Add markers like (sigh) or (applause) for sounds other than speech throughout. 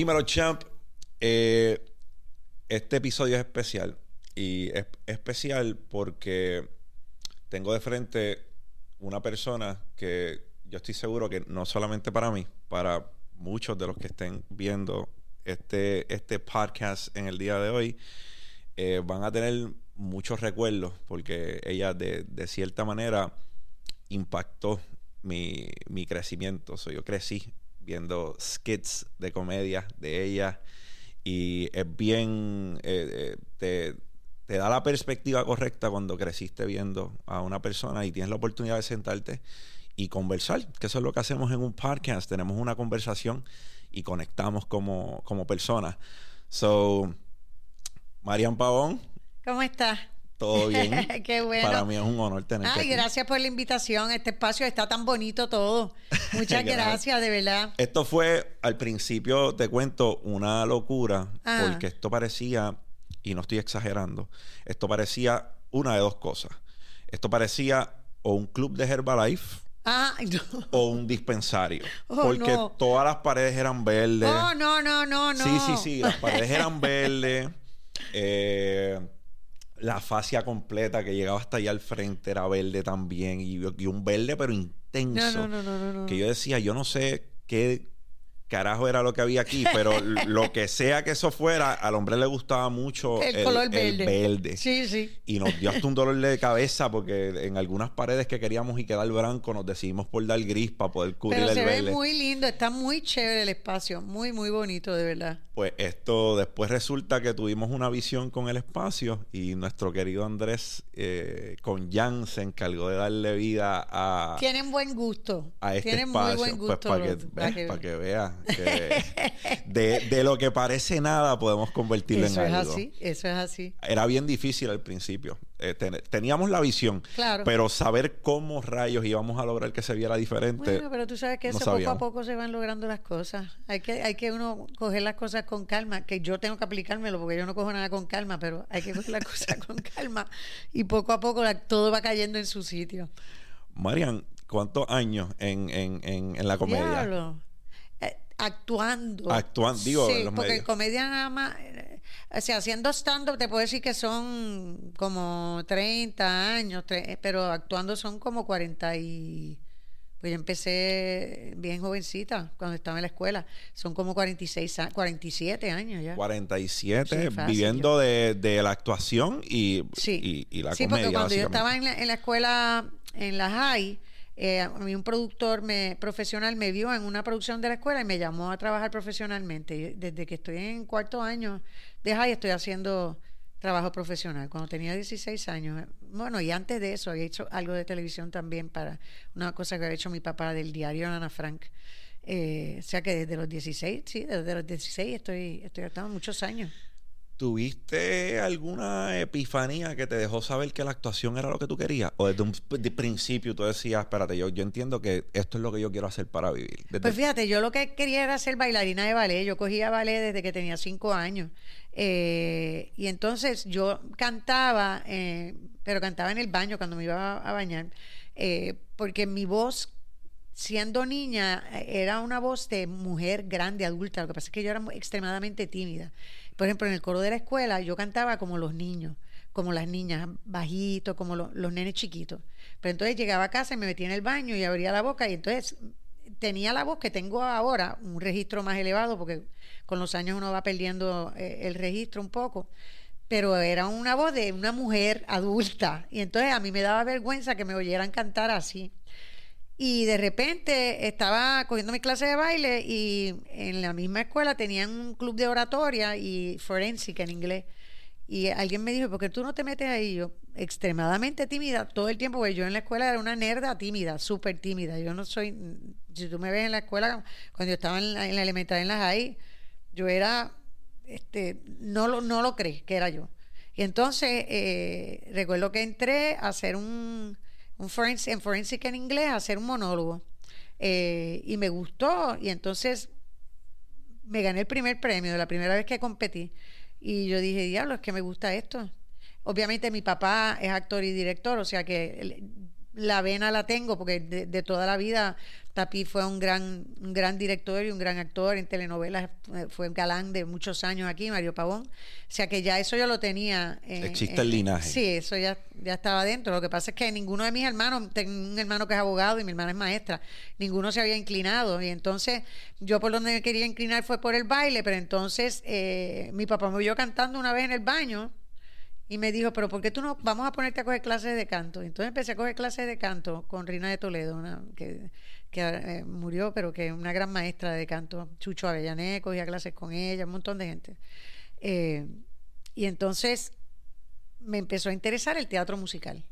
Dímelo, champ. Eh, este episodio es especial. Y es especial porque tengo de frente una persona que yo estoy seguro que no solamente para mí, para muchos de los que estén viendo este, este podcast en el día de hoy, eh, van a tener muchos recuerdos porque ella de, cierta manera impactó mi, mi crecimiento. So, yo crecí viendo skits de comedia de ella y es bien, eh, eh, te, da la perspectiva correcta cuando creciste viendo a una persona y tienes la oportunidad de sentarte y conversar, que eso es lo que hacemos en un podcast, tenemos una conversación y conectamos como, como personas. So, Marian Pavón. ¿Cómo estás? Todo bien. (laughs) Qué bueno. Para mí es un honor tenerte. Ay, gracias por la invitación. Este espacio está tan bonito todo. (laughs) Muchas gracias, de verdad. Esto fue, al principio, te cuento, una locura, Ah. porque esto parecía, y no estoy exagerando, esto parecía una de dos cosas. Esto parecía o un club de Herbalife Ah, (laughs) no. o un dispensario. Oh, porque no. todas las paredes eran verdes. Oh, no, no, no, no. Sí, sí, sí. Las paredes eran verdes. Eh, la fascia completa que llegaba hasta allá al frente era verde también. Y, y un verde, pero intenso. No, no, no, no, no, no. Que yo decía, yo no sé qué carajo era lo que había aquí, pero (laughs) lo que sea que eso fuera, al hombre le gustaba mucho El color el verde. Sí, sí. Y nos dio hasta un dolor de cabeza porque en algunas paredes que queríamos y quedar blanco nos decidimos por dar gris para poder cubrir Pero el se verde. ve muy lindo, está muy chévere el espacio, muy, muy bonito, de verdad. Pues esto después resulta que tuvimos una visión con el espacio y nuestro querido Andrés eh, con Jan se encargó de darle vida a, Tienen buen gusto. a este Tienen espacio. muy buen pues gusto. para que, los- para que- para que veas que de, de lo que parece nada podemos convertirlo Eso en es algo. así, eso es así. Era bien difícil al principio. Eh, ten- teníamos la visión, Claro. pero saber cómo rayos íbamos a lograr que se viera diferente. Bueno, pero tú sabes que no eso poco a poco se van logrando las cosas. Hay que, hay que uno coger las cosas con calma, que yo tengo que aplicármelo porque yo no cojo nada con calma, pero hay que coger las (laughs) cosas con calma y poco a poco la- todo va cayendo en su sitio. Marian, ¿cuántos años en, en, en, en la comedia? Diablo. Actuando. Actuando, digo, Sí, en los porque medios. comedia nada más. eh, o sea, haciendo stand-up te puedo decir que son como 30 años, eh, pero actuando son como 40 y. Pues yo empecé bien jovencita cuando estaba en la escuela. Son como 46, a- 47 años ya. 47, Sí, fácil, viviendo de, de la actuación y, Sí, y, y la sí comedia. porque cuando yo estaba en la, en la escuela, en la high, eh, a mí un productor me, profesional me vio en una producción de la escuela y me llamó a trabajar profesionalmente. Desde que estoy en cuarto año de high estoy haciendo trabajo profesional. Cuando tenía 16 años, eh, bueno, y antes de eso había hecho algo de televisión también para una cosa que había hecho mi papá del diario Ana Frank. Eh, o sea que desde los 16, sí, desde los 16 estoy, estoy actuando muchos años. ¿Tuviste alguna epifanía que te dejó saber que la actuación era lo que tú querías? ¿O desde un principio tú decías, espérate, yo, yo entiendo que esto es lo que yo quiero hacer para vivir? Desde- Pues fíjate, yo lo que quería era ser bailarina de ballet. Yo cogía ballet desde que tenía cinco años. Eh, y entonces yo cantaba, eh, pero cantaba en el baño cuando me iba a, bañar, eh, porque mi voz, siendo niña, eh, era una voz de mujer grande, adulta. Lo que pasa es que yo era extremadamente tímida. Por ejemplo, en el coro de la escuela yo cantaba como los niños, como las niñas, bajito, como lo- los nenes chiquitos. Pero entonces llegaba a casa y me metía en el baño y abría la boca y entonces tenía la voz que tengo ahora, un registro más elevado, porque con los años uno va perdiendo eh, el registro un poco, pero era una voz de una mujer adulta. Y entonces a mí me daba vergüenza que me oyeran cantar así. Y de repente estaba cogiendo mi clase de baile y en la misma escuela tenían un club de oratoria y forénsica en inglés. Y alguien me dijo, ¿por qué tú no te metes ahí? Yo, extremadamente tímida todo el tiempo, porque yo en la escuela era una nerda tímida, súper tímida. Yo no soy, si tú me ves en la escuela, cuando yo estaba en la, en la elemental, en la high, yo era, este, no lo, no lo crees que era yo. Y entonces, eh, recuerdo que entré a hacer un, un forensic, en forensic en inglés, hacer un monólogo. Eh, y me gustó, y entonces me gané el primer premio, la primera vez que competí. Y yo dije, diablo, es que me gusta esto. Obviamente mi papá es actor y director, o sea que la vena la tengo, porque de, de toda la vida Tapi fue un gran, un gran director y un gran actor en telenovelas, fue galán de muchos años aquí, Mario Pavón. O sea que ya eso yo lo tenía. eh, Existe eh, el linaje. Sí, eso ya, ya estaba dentro. Lo que pasa es que ninguno de mis hermanos, tengo un hermano que es abogado y mi hermana es maestra, ninguno se había inclinado. Y entonces yo por donde me quería inclinar fue por el baile, pero entonces eh, mi papá me vio cantando una vez en el baño y me dijo, pero ¿por qué tú no vamos a ponerte a coger clases de canto? Entonces empecé a coger clases de canto con Rina de Toledo, una, que, que eh, murió, pero que es una gran maestra de canto. Chucho Avellané, cogía clases con ella, un montón de gente. Eh, y entonces me empezó a interesar el teatro musical,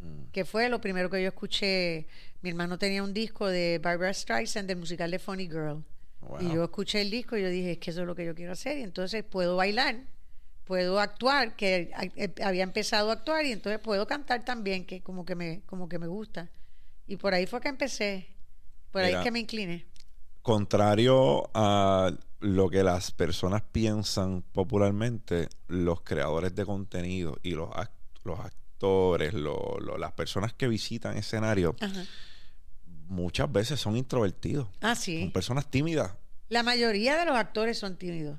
Mm. que fue lo primero que yo escuché. Mi hermano tenía un disco de Barbara Streisand del musical de Funny Girl. Wow. Y yo escuché el disco y yo dije, es que eso es lo que yo quiero hacer. Y entonces puedo bailar, puedo actuar, que eh, había empezado a actuar y entonces puedo cantar también, que como que me, como que me gusta. Y por ahí fue que empecé. Por ahí es que me incliné. Contrario a lo que las personas piensan popularmente, los creadores de contenido y los, act- los actores, lo- lo- las personas que visitan escenarios, muchas veces son introvertidos. Ah, Son sí. personas tímidas. La mayoría de los actores son tímidos.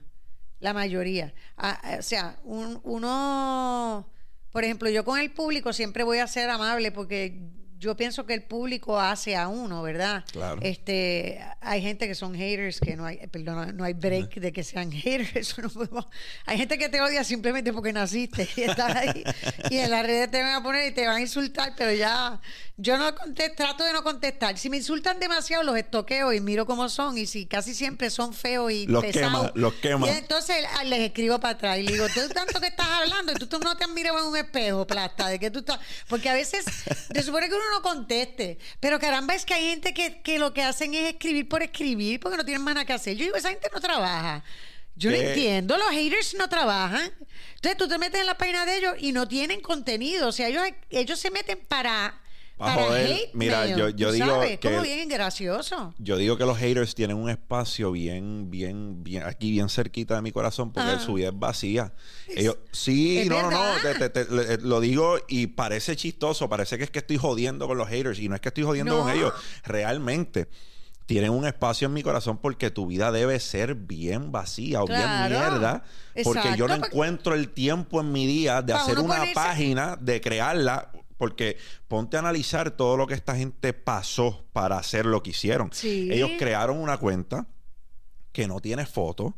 La mayoría. Ah, ah, o sea, un- uno, por ejemplo, yo con el público siempre voy a ser amable porque yo pienso que el público hace a uno, ¿verdad? Claro. Este, hay gente que son haters, que no hay, perdón, no hay break de que sean (laughs) haters. eso no podemos- hay gente que te odia simplemente porque naciste y estás ahí. y en las redes te van a poner y te van a insultar, pero ya, yo no contesto, trato de no contestar. Si me insultan demasiado, los estoqueo y miro cómo son. Y si casi siempre son feos y Los pesados. quema, los quema. Y entonces ah, les escribo para atrás y le digo, tú tanto que estás hablando tú, tú no te has mirado en un espejo, plasta, de que tú estás. Porque a veces se supone que uno no conteste. Pero caramba, es que hay gente que, que lo que hacen es escribir por escribir porque no tienen más nada que hacer. Yo digo, esa gente no trabaja. Yo no entiendo, los haters no trabajan. Entonces tú te metes en la página de ellos y no tienen contenido. O sea, ellos, ellos se meten para. Para joder. hate Mira, mail, yo- digo sabes, que- como bien gracioso. Yo digo que los haters tienen un espacio bien, bien, bien, aquí bien cerquita de mi corazón porque Ah. su vida es vacía. Ellos, sí, no, no, no, verdad. te- te- te- le- lo digo y parece chistoso, parece que es que estoy jodiendo con los haters y no es que estoy jodiendo No. con ellos, realmente. Tienen un espacio en mi corazón porque tu vida debe ser bien vacía o Claro. bien mierda. Porque yo no encuentro el tiempo en mi día de hacer una ponerse- página, de crearla. Porque ponte a analizar todo lo que esta gente pasó para hacer lo que hicieron. Sí. Ellos crearon una cuenta que no tiene foto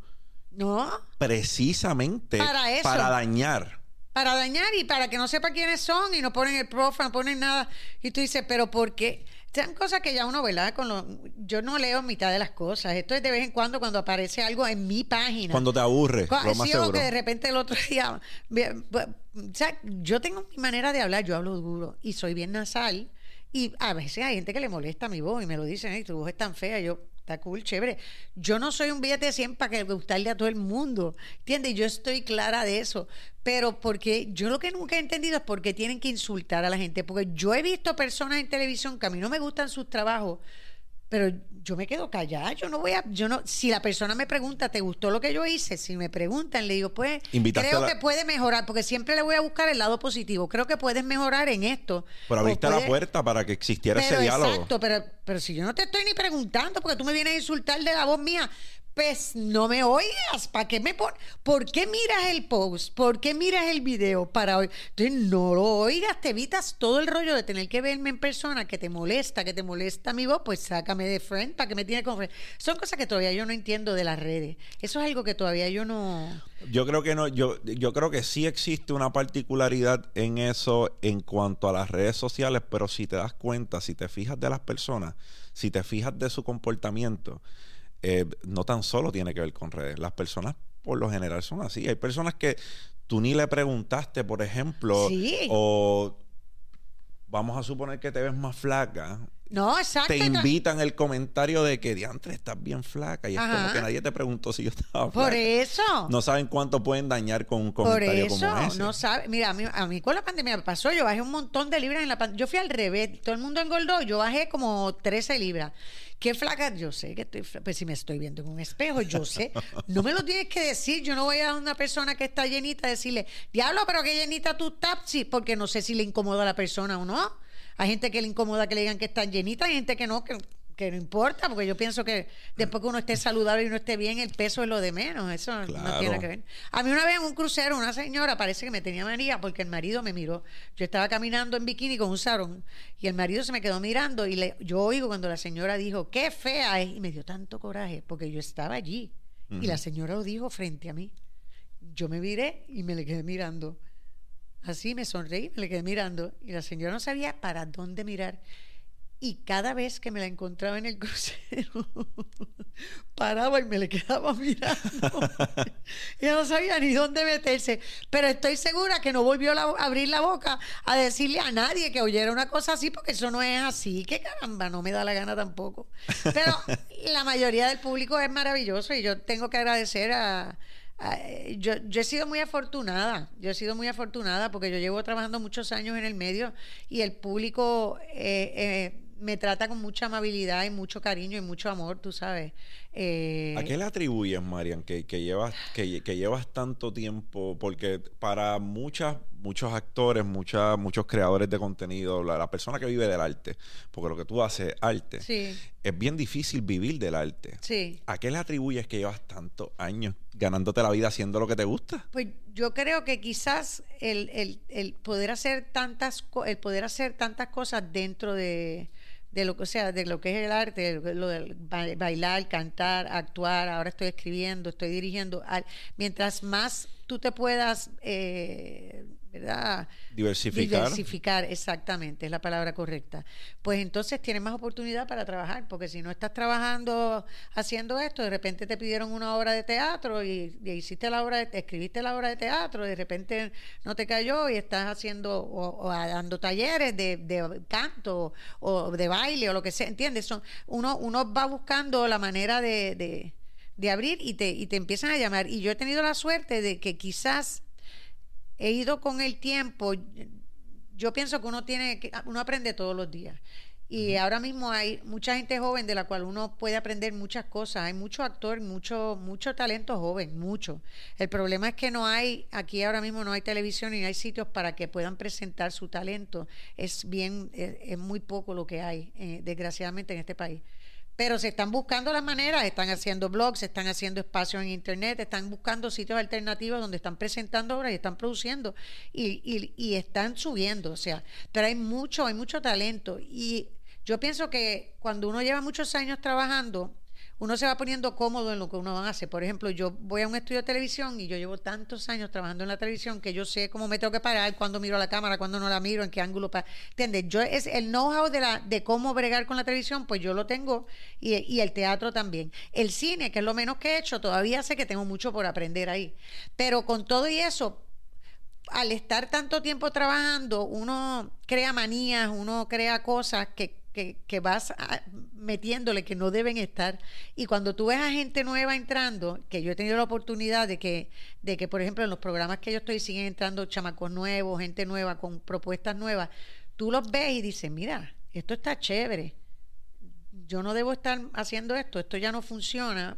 No, precisamente Para eso. dañar. para dañar y para que no sepa quiénes son y no ponen el profile, no ponen nada. Y tú dices, pero ¿por qué? Sean cosas que ya uno, ¿verdad? Con lo, yo no leo mitad de las cosas. Esto es de vez en cuando cuando aparece algo en mi página. Cuando te aburre, lo más sí, seguro. que de repente el otro (laughs) día. bien, O sea, yo tengo mi manera de hablar, yo hablo duro y soy bien nasal. Y a veces hay gente que le molesta mi voz y me lo dicen, "Ey, tu voz es tan fea. Yo, cool, chévere. Yo no soy un billete de 100 para que gustarle a todo el mundo. ¿Entiendes? Yo estoy clara de eso. Pero porque yo lo que nunca he entendido es por qué tienen que insultar a la gente. Porque yo he visto personas en televisión que a mí no me gustan sus trabajos. Pero yo me quedo callada, yo no voy a, yo no, si la persona me pregunta, ¿te gustó lo que yo hice? Si me preguntan, le digo, pues, Invitaste creo la- que puede mejorar, porque siempre le voy a buscar el lado positivo. Creo que puedes mejorar en esto. Pero abriste la puerta para que existiera pero ese diálogo. exacto, pero, pero si yo no te estoy ni preguntando, porque tú me vienes a insultar de la voz mía, pues no me oigas. ¿Para qué me pon ¿Por qué miras el post? ¿Por qué miras el video para hoy? Entonces no lo oigas, te evitas todo el rollo de tener que verme en persona, que te molesta, que te molesta mi voz, pues sácame de friend, para que me tiene con friend. Son cosas que todavía yo no entiendo de las redes. Eso es algo que todavía yo no. Yo creo que no, yo, yo creo que sí existe una particularidad en eso en cuanto a las redes sociales, pero si te das cuenta, si te fijas de las personas, si te fijas de su comportamiento, eh, no tan solo tiene que ver con redes. Las personas por lo general son así. Hay personas que tú ni le preguntaste, por ejemplo, Sí. o vamos a suponer que te ves más flaca. No, exacto. Te invitan el comentario de que diantre estás bien flaca y es como que nadie te preguntó si yo estaba Por flaca. eso. No saben cuánto pueden dañar con un Por comentario eso, como ese. no sabe. Mira, a mí, a mí con la pandemia me pasó, yo bajé un montón de libras en la pandemia. Yo fui al revés, todo el mundo engordó, yo bajé como 13 libras. Qué flaca, yo sé que estoy, pues si me estoy viendo en un espejo, yo sé. No me lo tienes que decir, yo no voy a una persona que está llenita a decirle, diablo, pero qué llenita tú estás, porque no sé si le incomoda a la persona o no. Hay gente que le incomoda que le digan que están llenitas, hay gente que no, que, no importa, porque yo pienso que después que uno esté saludable y uno esté bien, el peso es lo de menos. Eso no tiene que ver. A mí una vez en un crucero, una señora parece que me tenía manía porque el marido me miró. Yo estaba caminando en bikini con un sarón y el marido se me quedó mirando y le, yo oigo cuando la señora dijo, qué fea es, y me dio tanto coraje porque yo estaba allí y la señora lo dijo frente a mí. Yo me viré y me le quedé mirando. Así me sonreí, me le quedé mirando y la señora no sabía para dónde mirar. Y cada vez que me la encontraba en el (laughs) crucero, paraba y me le quedaba (laughs) mirando. Ella no sabía ni dónde meterse. Pero estoy segura que no volvió a abrir la boca a decirle a nadie que oyera una cosa así, porque eso no es así. Que caramba, no me da la gana tampoco. Pero (laughs) la mayoría del público es maravilloso y yo tengo que agradecer a, yo, yo, he sido muy afortunada, yo he sido muy afortunada porque yo llevo trabajando muchos años en el medio y el público eh, eh, me trata con mucha amabilidad y mucho cariño y mucho amor, tú sabes. Eh, ¿A qué le atribuyes, Marian, que, llevas, que, llevas tanto tiempo? Porque para muchas, muchos actores, muchas, muchos creadores de contenido, la, persona que vive del arte, porque lo que tú haces arte, es bien difícil vivir del arte. Sí. ¿A qué le atribuyes que llevas tantos años ganándote la vida haciendo lo que te gusta? Pues yo creo que quizás el, el, el poder hacer tantas el poder hacer tantas cosas dentro de de lo que sea, de lo que es el arte, lo de bailar, cantar, actuar, ahora estoy escribiendo, estoy dirigiendo, mientras más tú te puedas eh, ¿verdad? Diversificar. Diversificar, exactamente, es la palabra correcta. Pues entonces tienes más oportunidad para trabajar, porque si no estás trabajando haciendo esto, de repente te pidieron una obra de teatro y, hiciste la obra, de, escribiste la obra de teatro, de repente no te cayó y estás haciendo o, dando talleres de, canto o de baile o lo que sea, ¿entiendes? Son, uno, uno va buscando la manera de, de abrir y te, y te empiezan a llamar. Y yo he tenido la suerte de que quizás he ido con el tiempo, yo pienso que uno tiene que, uno aprende todos los días. Y ahora mismo hay mucha gente joven de la cual uno puede aprender muchas cosas. Hay mucho actor, mucho, mucho talento joven, mucho. El problema es que no hay, aquí ahora mismo no hay televisión y no hay sitios para que puedan presentar su talento. Es bien, es, muy poco lo que hay, eh, desgraciadamente, en este país. Pero se están buscando las maneras, están haciendo blogs, están haciendo espacios en internet, están buscando sitios alternativos donde están presentando obras y están produciendo y, y, y están subiendo, o sea, pero hay mucho, hay mucho talento. Y yo pienso que cuando uno lleva muchos años trabajando, uno se va poniendo cómodo en lo que uno hace. Por ejemplo, yo voy a un estudio de televisión y yo llevo tantos años trabajando en la televisión que yo sé cómo me tengo que parar, cuando miro la cámara, cuando no la miro, en qué ángulo. para ¿Entiendes? Yo es el know-how de, de cómo bregar con la televisión, pues yo lo tengo y, y el teatro también. El cine, que es lo menos que he hecho, todavía sé que tengo mucho por aprender ahí. Pero con todo y eso, al estar tanto tiempo trabajando, uno crea manías, uno crea cosas que que, vas metiéndole que no deben estar. Y cuando tú ves a gente nueva entrando, que yo he tenido la oportunidad de que, de que, por ejemplo, en los programas que yo estoy siguen entrando chamacos nuevos, gente nueva con propuestas nuevas, tú los ves y dices, mira, esto está chévere. Yo no debo estar haciendo esto, esto ya no funciona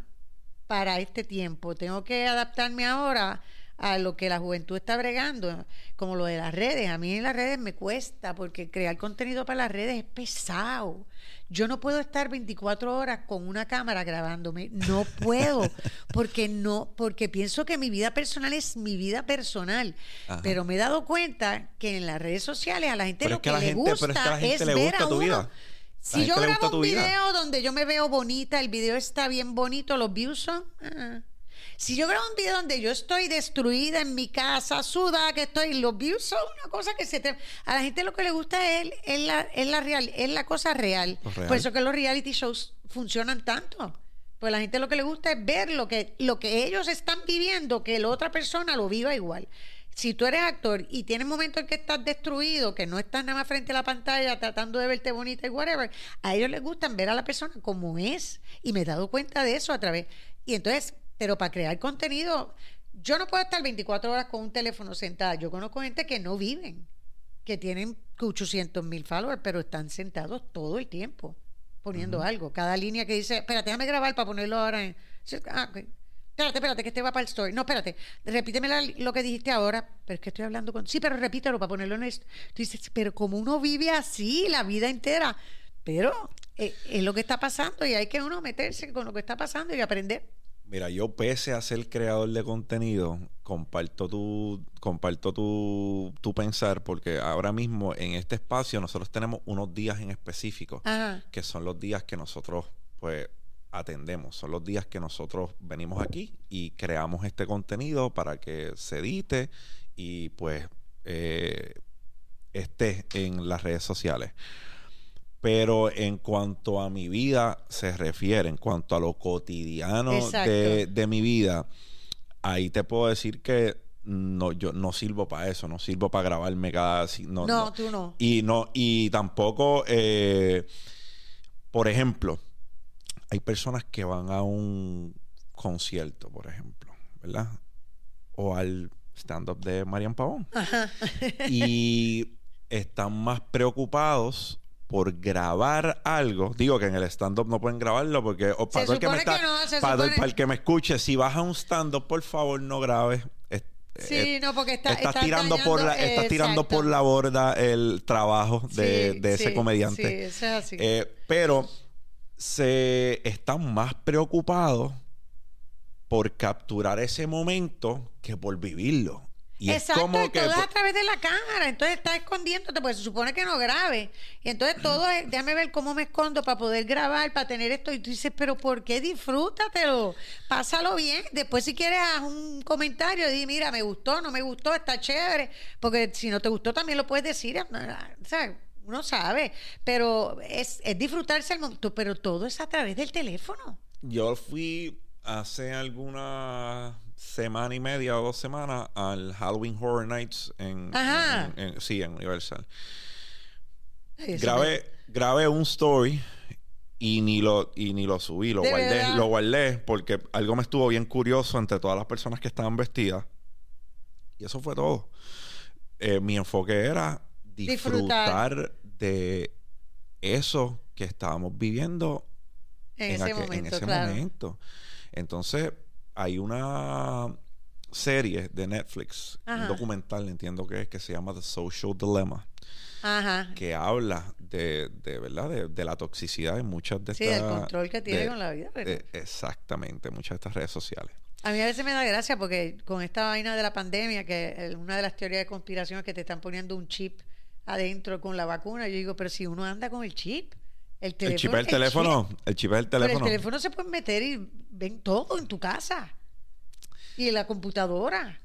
para este tiempo. Tengo que adaptarme ahora a lo que la juventud está bregando, como lo de las redes. A mí en las redes me cuesta porque crear contenido para las redes es pesado. Yo no puedo estar 24 horas con una cámara grabándome, no puedo, (laughs) porque no, porque pienso que mi vida personal es mi vida personal. Pero me he dado cuenta que en las redes sociales a la gente lo que, le gusta es, ver a uno. Si yo grabo un video donde yo me veo bonita, el video está bien bonito, los views son. Ah, si yo grabo un video donde yo estoy destruida en mi casa, suda, que estoy, los views son una cosa que se te... A la gente lo que le gusta es, es, la, es la, real, es la cosa real. Por eso que los reality shows funcionan tanto. Pues la gente lo que le gusta es ver lo que, lo que ellos están viviendo, que la otra persona lo viva igual. Si tú eres actor y tienes momentos en que estás destruido, que no estás nada más frente a la pantalla tratando de verte bonita y whatever, a ellos les gusta ver a la persona como es. Y me he dado cuenta de eso a través. Y entonces pero para crear contenido, yo no puedo estar 24 horas con un teléfono sentada. Yo conozco gente que no viven, que tienen 800 mil followers, pero están sentados todo el tiempo poniendo algo. Cada línea que dice, espérate, déjame grabar para ponerlo ahora en... Ah, Espérate, espérate, que este va para el story. No, espérate, repíteme la- lo que dijiste ahora. Pero es que estoy hablando con. Sí, pero repítelo para ponerlo en esto. Tú dices, pero como uno vive así la vida entera. Pero eh, es lo que está pasando y hay que uno meterse con lo que está pasando y aprender. Mira, yo pese a ser creador de contenido, comparto tu, comparto tu, tu pensar, porque ahora mismo en este espacio nosotros tenemos unos días en específico, Ajá. que son los días que nosotros, pues, atendemos. Son los días que nosotros venimos aquí y creamos este contenido para que se edite y, pues, eh, esté en las redes sociales. Pero en cuanto a mi vida se refiere, en cuanto a lo cotidiano de, de mi vida, ahí te puedo decir que no, yo no sirvo para eso, no sirvo para grabarme cada... No, No, no. tú no. Y no, y tampoco, eh, por ejemplo, hay personas que van a un concierto, por ejemplo, ¿verdad? O al stand-up de Marian Pavón. (laughs) y están más preocupados por grabar algo. Digo que en el stand-up no pueden grabarlo porque o para, todo el que me está- que no, se para, supone- para el que me escuche, si vas a un stand-up, por favor no grabes. Es- Sí, no, porque está, estás estás tirando por la, estás tirando por la borda el trabajo de, Sí, de ese sí, comediante. Sí, eso es así. Eh, pero se están más preocupados por capturar ese momento que por vivirlo. Y Exacto, es como y que todo es a través de la cámara, entonces está escondiéndote, pues se supone que no grabe. Y entonces todo es, déjame ver cómo me escondo para poder grabar, para tener esto. Y tú dices, pero ¿por qué? Disfrútatelo, pásalo bien. Después si quieres haz un comentario, di, mira, me gustó, no me gustó, está chévere. Porque si no te gustó también lo puedes decir. O sea, uno sabe, pero es, es disfrutarse el momento, pero todo es a través del teléfono. Yo fui hace alguna semana y media o dos semanas al Halloween Horror Nights en, Ajá. en- en- sí, en Universal. Grabé, grabé un story y ni lo, y ni lo subí, lo ¿De guardé, verdad? lo guardé porque algo me estuvo bien curioso entre todas las personas que estaban vestidas. Y eso fue todo. Eh, mi enfoque era Disfrutar. disfrutar de eso que estábamos viviendo en, ese aquel- momento, ese claro. momento. Entonces, hay una serie de Netflix, un documental, entiendo que es, que se llama The Social Dilemma, Ajá. que habla de, de verdad, de, de la toxicidad de muchas de Sí, estas... del control que tiene de- con la vida. de- exactamente, muchas de estas redes sociales. A mí a veces me da gracia porque con esta vaina de la pandemia, que eh, una de las teorías de conspiración es que te están poniendo un chip adentro con la vacuna, yo digo, pero si uno anda con el chip, el teléfono. el chip el teléfono, chip, el chip es el pero teléfono. el teléfono se puede meter y ven todo en tu casa y en la computadora.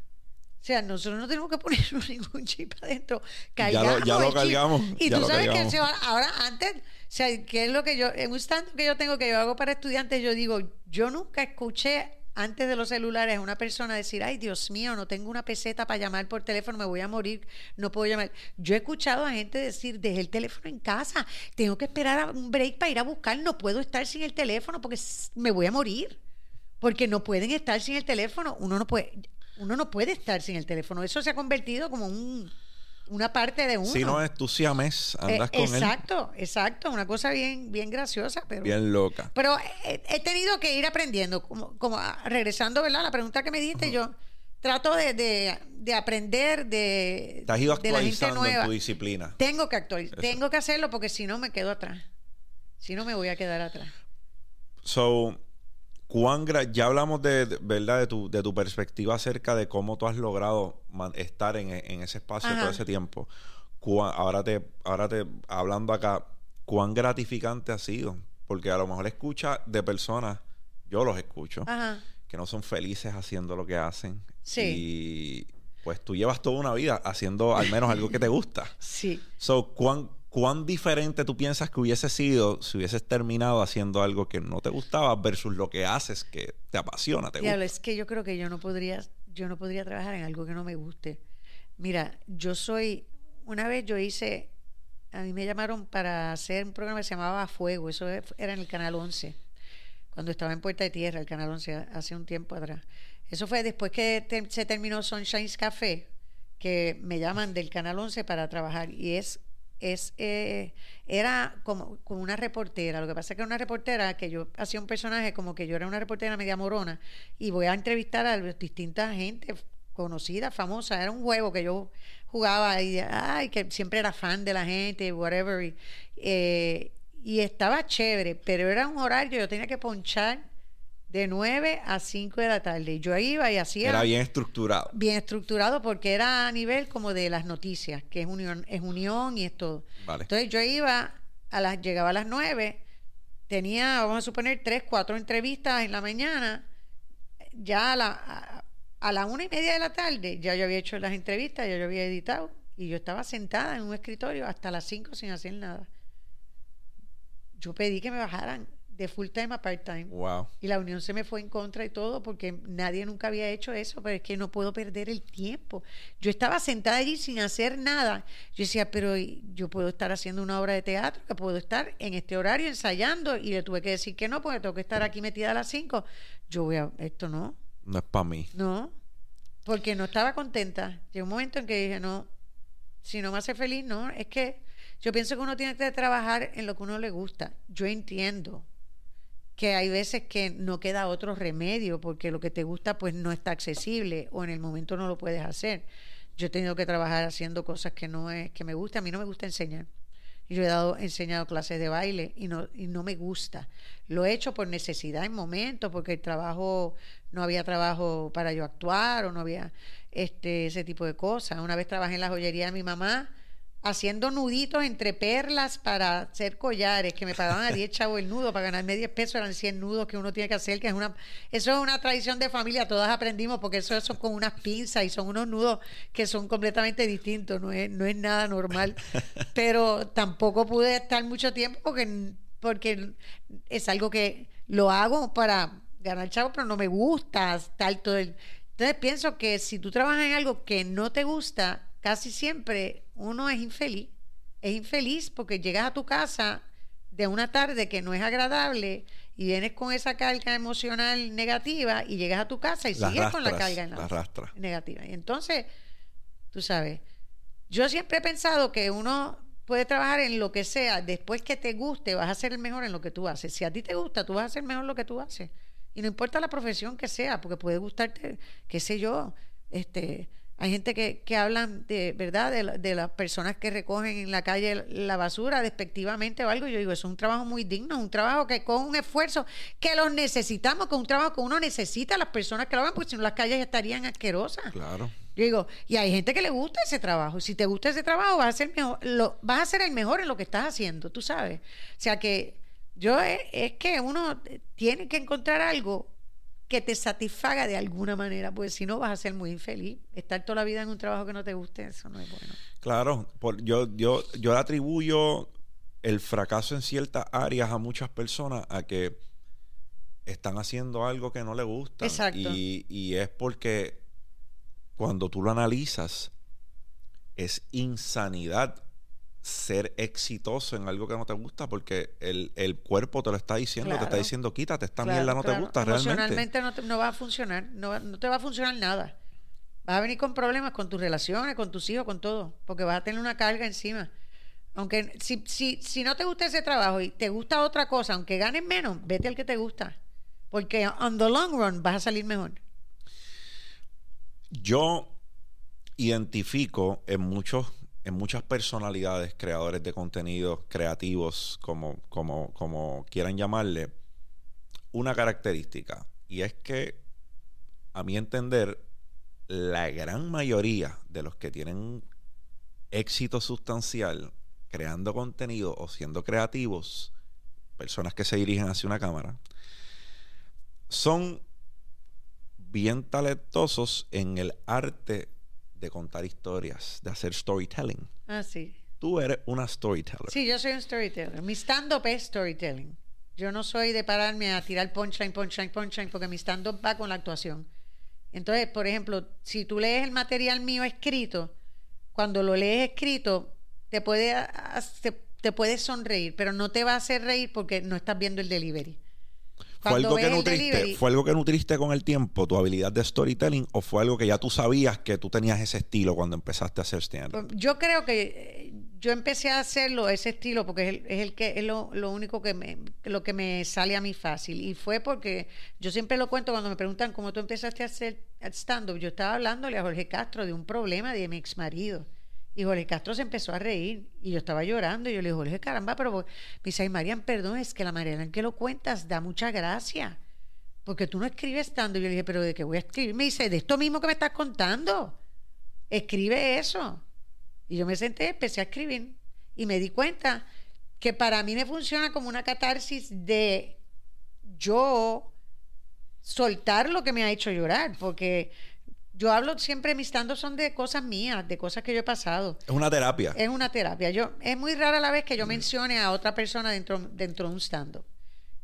O sea, nosotros no tenemos que poner (laughs) ningún chip adentro. Ya lo- Cargamos ya lo el chip. cargamos, Y ya tú sabes cargamos. que se va- ahora antes, o sea, ¿qué es lo que yo, en un stand que yo tengo que yo hago para estudiantes, yo digo, yo nunca escuché antes de los celulares a una persona decir, ay Dios mío, no tengo una peseta para llamar por teléfono, me voy a morir, no puedo llamar. Yo he escuchado a gente decir, dejé el teléfono en casa, tengo que esperar a un break para ir a buscar, no puedo estar sin el teléfono porque me voy a morir. Porque no pueden estar sin el teléfono, uno no puede, uno no puede estar sin el teléfono. Eso se ha convertido como un, una parte de uno. Si no es tú siames, andas Eh, con él exacto, exacto, una cosa bien, bien graciosa, pero. bien loca. Pero he, he tenido que ir aprendiendo, como, como ah, regresando, ¿verdad? La pregunta que me diste, yo trato de, de- de aprender de, Te has ido de la gente actualizando en tu disciplina. Tengo que actualizar, tengo que hacerlo porque si no me quedo atrás. Si no me voy a quedar atrás. So, cuán ya hablamos de, de- verdad de tu, de tu perspectiva acerca de cómo tú has logrado estar en, en ese espacio Ajá. todo ese tiempo. Cuán- ahora te, ahora te hablando acá, cuán gratificante ha sido, porque a lo mejor escucha de personas, yo los escucho, Ajá. que no son felices haciendo lo que hacen. Sí. Y pues tú llevas toda una vida haciendo al menos algo que te gusta. Sí. So, ¿cuán, ¿cuán diferente tú piensas que hubiese sido si hubieses terminado haciendo algo que no te gustaba versus lo que haces que te apasiona, te Diablo, gusta? es que yo creo que yo no podría, yo no podría trabajar en algo que no me guste. Mira, yo soy, una vez yo hice, a mí me llamaron para hacer un programa que se llamaba Fuego, eso era en el Canal 11, cuando estaba en Puerta de Tierra, el Canal 11, hace un tiempo atrás. Eso fue después que te- se terminó Sunshine's Café, que me llaman del Canal 11 para trabajar y es es eh, era como, como una reportera. Lo que pasa es que era una reportera que yo hacía un personaje como que yo era una reportera media morona y voy a entrevistar a distintas gente conocida, famosa. Era un juego que yo jugaba y ay, que siempre era fan de la gente, whatever. Y, eh, y estaba chévere, pero era un horario, yo tenía que ponchar de 9 a 5 de la tarde. Yo iba y hacía... Era bien estructurado. Bien estructurado porque era a nivel como de las noticias, que es unión, es unión y es todo. Entonces yo iba, a las, llegaba a las 9, tenía, vamos a suponer, 3, 4 entrevistas en la mañana, ya a la, a, la una y media de la tarde, ya yo había hecho las entrevistas, ya yo había editado y yo estaba sentada en un escritorio hasta las 5 sin hacer nada. Yo pedí que me bajaran de full time a part time. Wow. Y la unión se me fue en contra y todo porque nadie nunca había hecho eso, pero es que no puedo perder el tiempo. Yo estaba sentada allí sin hacer nada. Yo decía, pero yo puedo estar haciendo una obra de teatro, que puedo estar en este horario ensayando y le tuve que decir que no porque tengo que estar aquí metida a las 5. Yo voy a, esto no. No es para mí. No, porque no estaba contenta. Llegó un momento en que dije, no, si no me hace feliz, no, es que yo pienso que uno tiene que trabajar en lo que uno le gusta. Yo entiendo que hay veces que no queda otro remedio porque lo que te gusta pues no está accesible o en el momento no lo puedes hacer. Yo he tenido que trabajar haciendo cosas que no es que me gusta, a mí no me gusta enseñar. Yo he dado enseñado clases de baile y no y no me gusta. Lo he hecho por necesidad en momentos porque el trabajo no había trabajo para yo actuar o no había este ese tipo de cosas. Una vez trabajé en la joyería de mi mamá haciendo nuditos entre perlas para hacer collares, que me pagaban a 10 chavos el nudo, para ganarme 10 pesos eran 100 nudos que uno tiene que hacer, que es una, eso es una tradición de familia, todas aprendimos, porque eso, son con unas pinzas y son unos nudos que son completamente distintos, no es, no es nada normal, (laughs) pero tampoco pude estar mucho tiempo porque, porque es algo que lo hago para ganar chavos, pero no me gusta estar todo el... Entonces pienso que si tú trabajas en algo que no te gusta, casi siempre uno es infeliz. Es infeliz porque llegas a tu casa de una tarde que no es agradable y vienes con esa carga emocional negativa y llegas a tu casa y sigues con la carga negativa. Y entonces, tú sabes, yo siempre he pensado que uno puede trabajar en lo que sea, después que te guste, vas a ser el mejor en lo que tú haces. Si a ti te gusta, tú vas a ser mejor en lo que tú haces. Y no importa la profesión que sea, porque puede gustarte, qué sé yo, este, hay gente que, que hablan de, ¿verdad? De, las personas que recogen en la calle la basura despectivamente o algo. Yo digo, es un trabajo muy digno, un trabajo que con un esfuerzo que los necesitamos, con un trabajo que uno necesita a las personas que lo hagan, porque si no las calles estarían asquerosas. Claro. Yo digo, y hay gente que le gusta ese trabajo. Si te gusta ese trabajo, vas a ser mejor, lo, vas a ser el mejor en lo que estás haciendo, tú sabes. O sea que yo es, es que uno tiene que encontrar algo que te satisfaga de alguna manera, porque si no vas a ser muy infeliz. Estar toda la vida en un trabajo que no te guste, eso no es bueno. Claro, por, yo, yo, yo le atribuyo el fracaso en ciertas áreas a muchas personas a que están haciendo algo que no le gusta. Exacto. Y, y es porque cuando tú lo analizas, es insanidad ser exitoso en algo que no te gusta porque el, cuerpo te lo está diciendo, te está diciendo quítate, esta mierda no te gusta realmente. no, no va a funcionar, no, no, te va a funcionar nada. Vas a venir con problemas con tus relaciones, con tus hijos, con todo, porque vas a tener una carga encima. Aunque si, si, si no te gusta ese trabajo y te gusta otra cosa, aunque ganes menos, vete al que te gusta. Porque on the long run vas a salir mejor. Yo identifico en muchos en muchas personalidades, creadores de contenidos, creativos, como, como, como quieran llamarle, una característica. Y es que, a mi entender, la gran mayoría de los que tienen éxito sustancial creando contenido o siendo creativos, personas que se dirigen hacia una cámara, son bien talentosos en el arte de contar historias, de hacer storytelling. Ah, sí. Tú eres una storyteller. Sí, yo soy un storyteller. Mi stand-up es storytelling. Yo no soy de pararme a tirar punchline, punchline, punchline, porque mi stand-up va con la actuación. Entonces, por ejemplo, si tú lees el material mío escrito, cuando lo lees escrito, te puede, te, te puedes sonreír, pero no te va a hacer reír porque no estás viendo el delivery. ¿Fue algo, que nutriste, ¿Fue algo que nutriste con el tiempo, tu habilidad de storytelling, o fue algo que ya tú sabías que tú tenías ese estilo cuando empezaste a hacer stand Yo creo que yo empecé a hacerlo ese estilo porque es el, es el que es lo, lo único que me lo que me sale a mí fácil. Y fue porque yo siempre lo cuento cuando me preguntan cómo tú empezaste a hacer stand up yo estaba hablándole a Jorge Castro de un problema de mi ex marido y Jorge Castro se empezó a reír y yo estaba llorando y yo le dije Jorge caramba pero me dice ay Marian perdón es que la manera en que lo cuentas da mucha gracia porque tú no escribes tanto y yo le dije pero de qué voy a escribir me dice de esto mismo que me estás contando escribe eso y yo me senté, empecé a escribir y me di cuenta que para mí me funciona como una catarsis de yo soltar lo que me ha hecho llorar, porque yo hablo siempre, mis stands son de cosas mías, de cosas que yo he pasado. Es una terapia. Es una terapia. Yo, es muy rara la vez que yo mencione a otra persona dentro, dentro de un stand-up.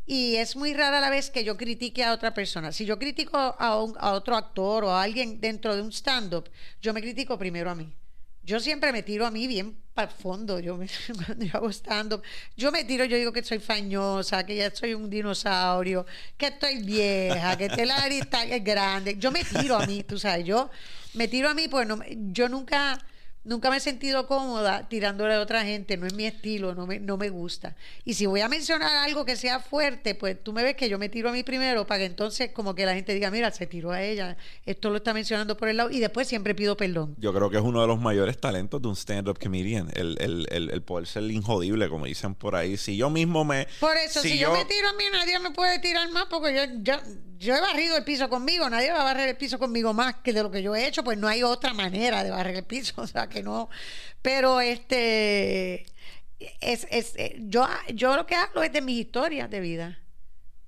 Y es muy rara la vez que yo critique a otra persona. Si yo critico a, un, a otro actor o a alguien dentro de un stand-up, yo me critico primero a mí yo siempre me tiro a mí bien para el fondo. Yo, me, (laughs) cuando yo hago yo me tiro, yo digo que soy fañosa, que ya soy un dinosaurio, que estoy vieja, que te la está grande. Yo me tiro a mí, tú sabes, yo me tiro a mí, pues no, yo nunca Nunca me he sentido cómoda tirándole a otra gente, no es mi estilo, no me, no me gusta. Y si voy a mencionar algo que sea fuerte, pues tú me ves que yo me tiro a mí primero para que entonces como que la gente diga, mira, se tiró a ella, esto lo está mencionando por el lado y después siempre pido perdón. Yo creo que es uno de los mayores talentos de un stand-up comedian, el, el, el, el, poder ser injodible, como dicen por ahí. Si yo mismo me... Por eso, si, yo... me tiro a mí, nadie me puede tirar más porque yo, yo, yo he barrido el piso conmigo, nadie va a barrer el piso conmigo más que de lo que yo he hecho, pues no hay otra manera de barrer el piso, (laughs) o sea que no. Pero este, es, es, eh, yo, yo lo que hablo es de mis historias de vida.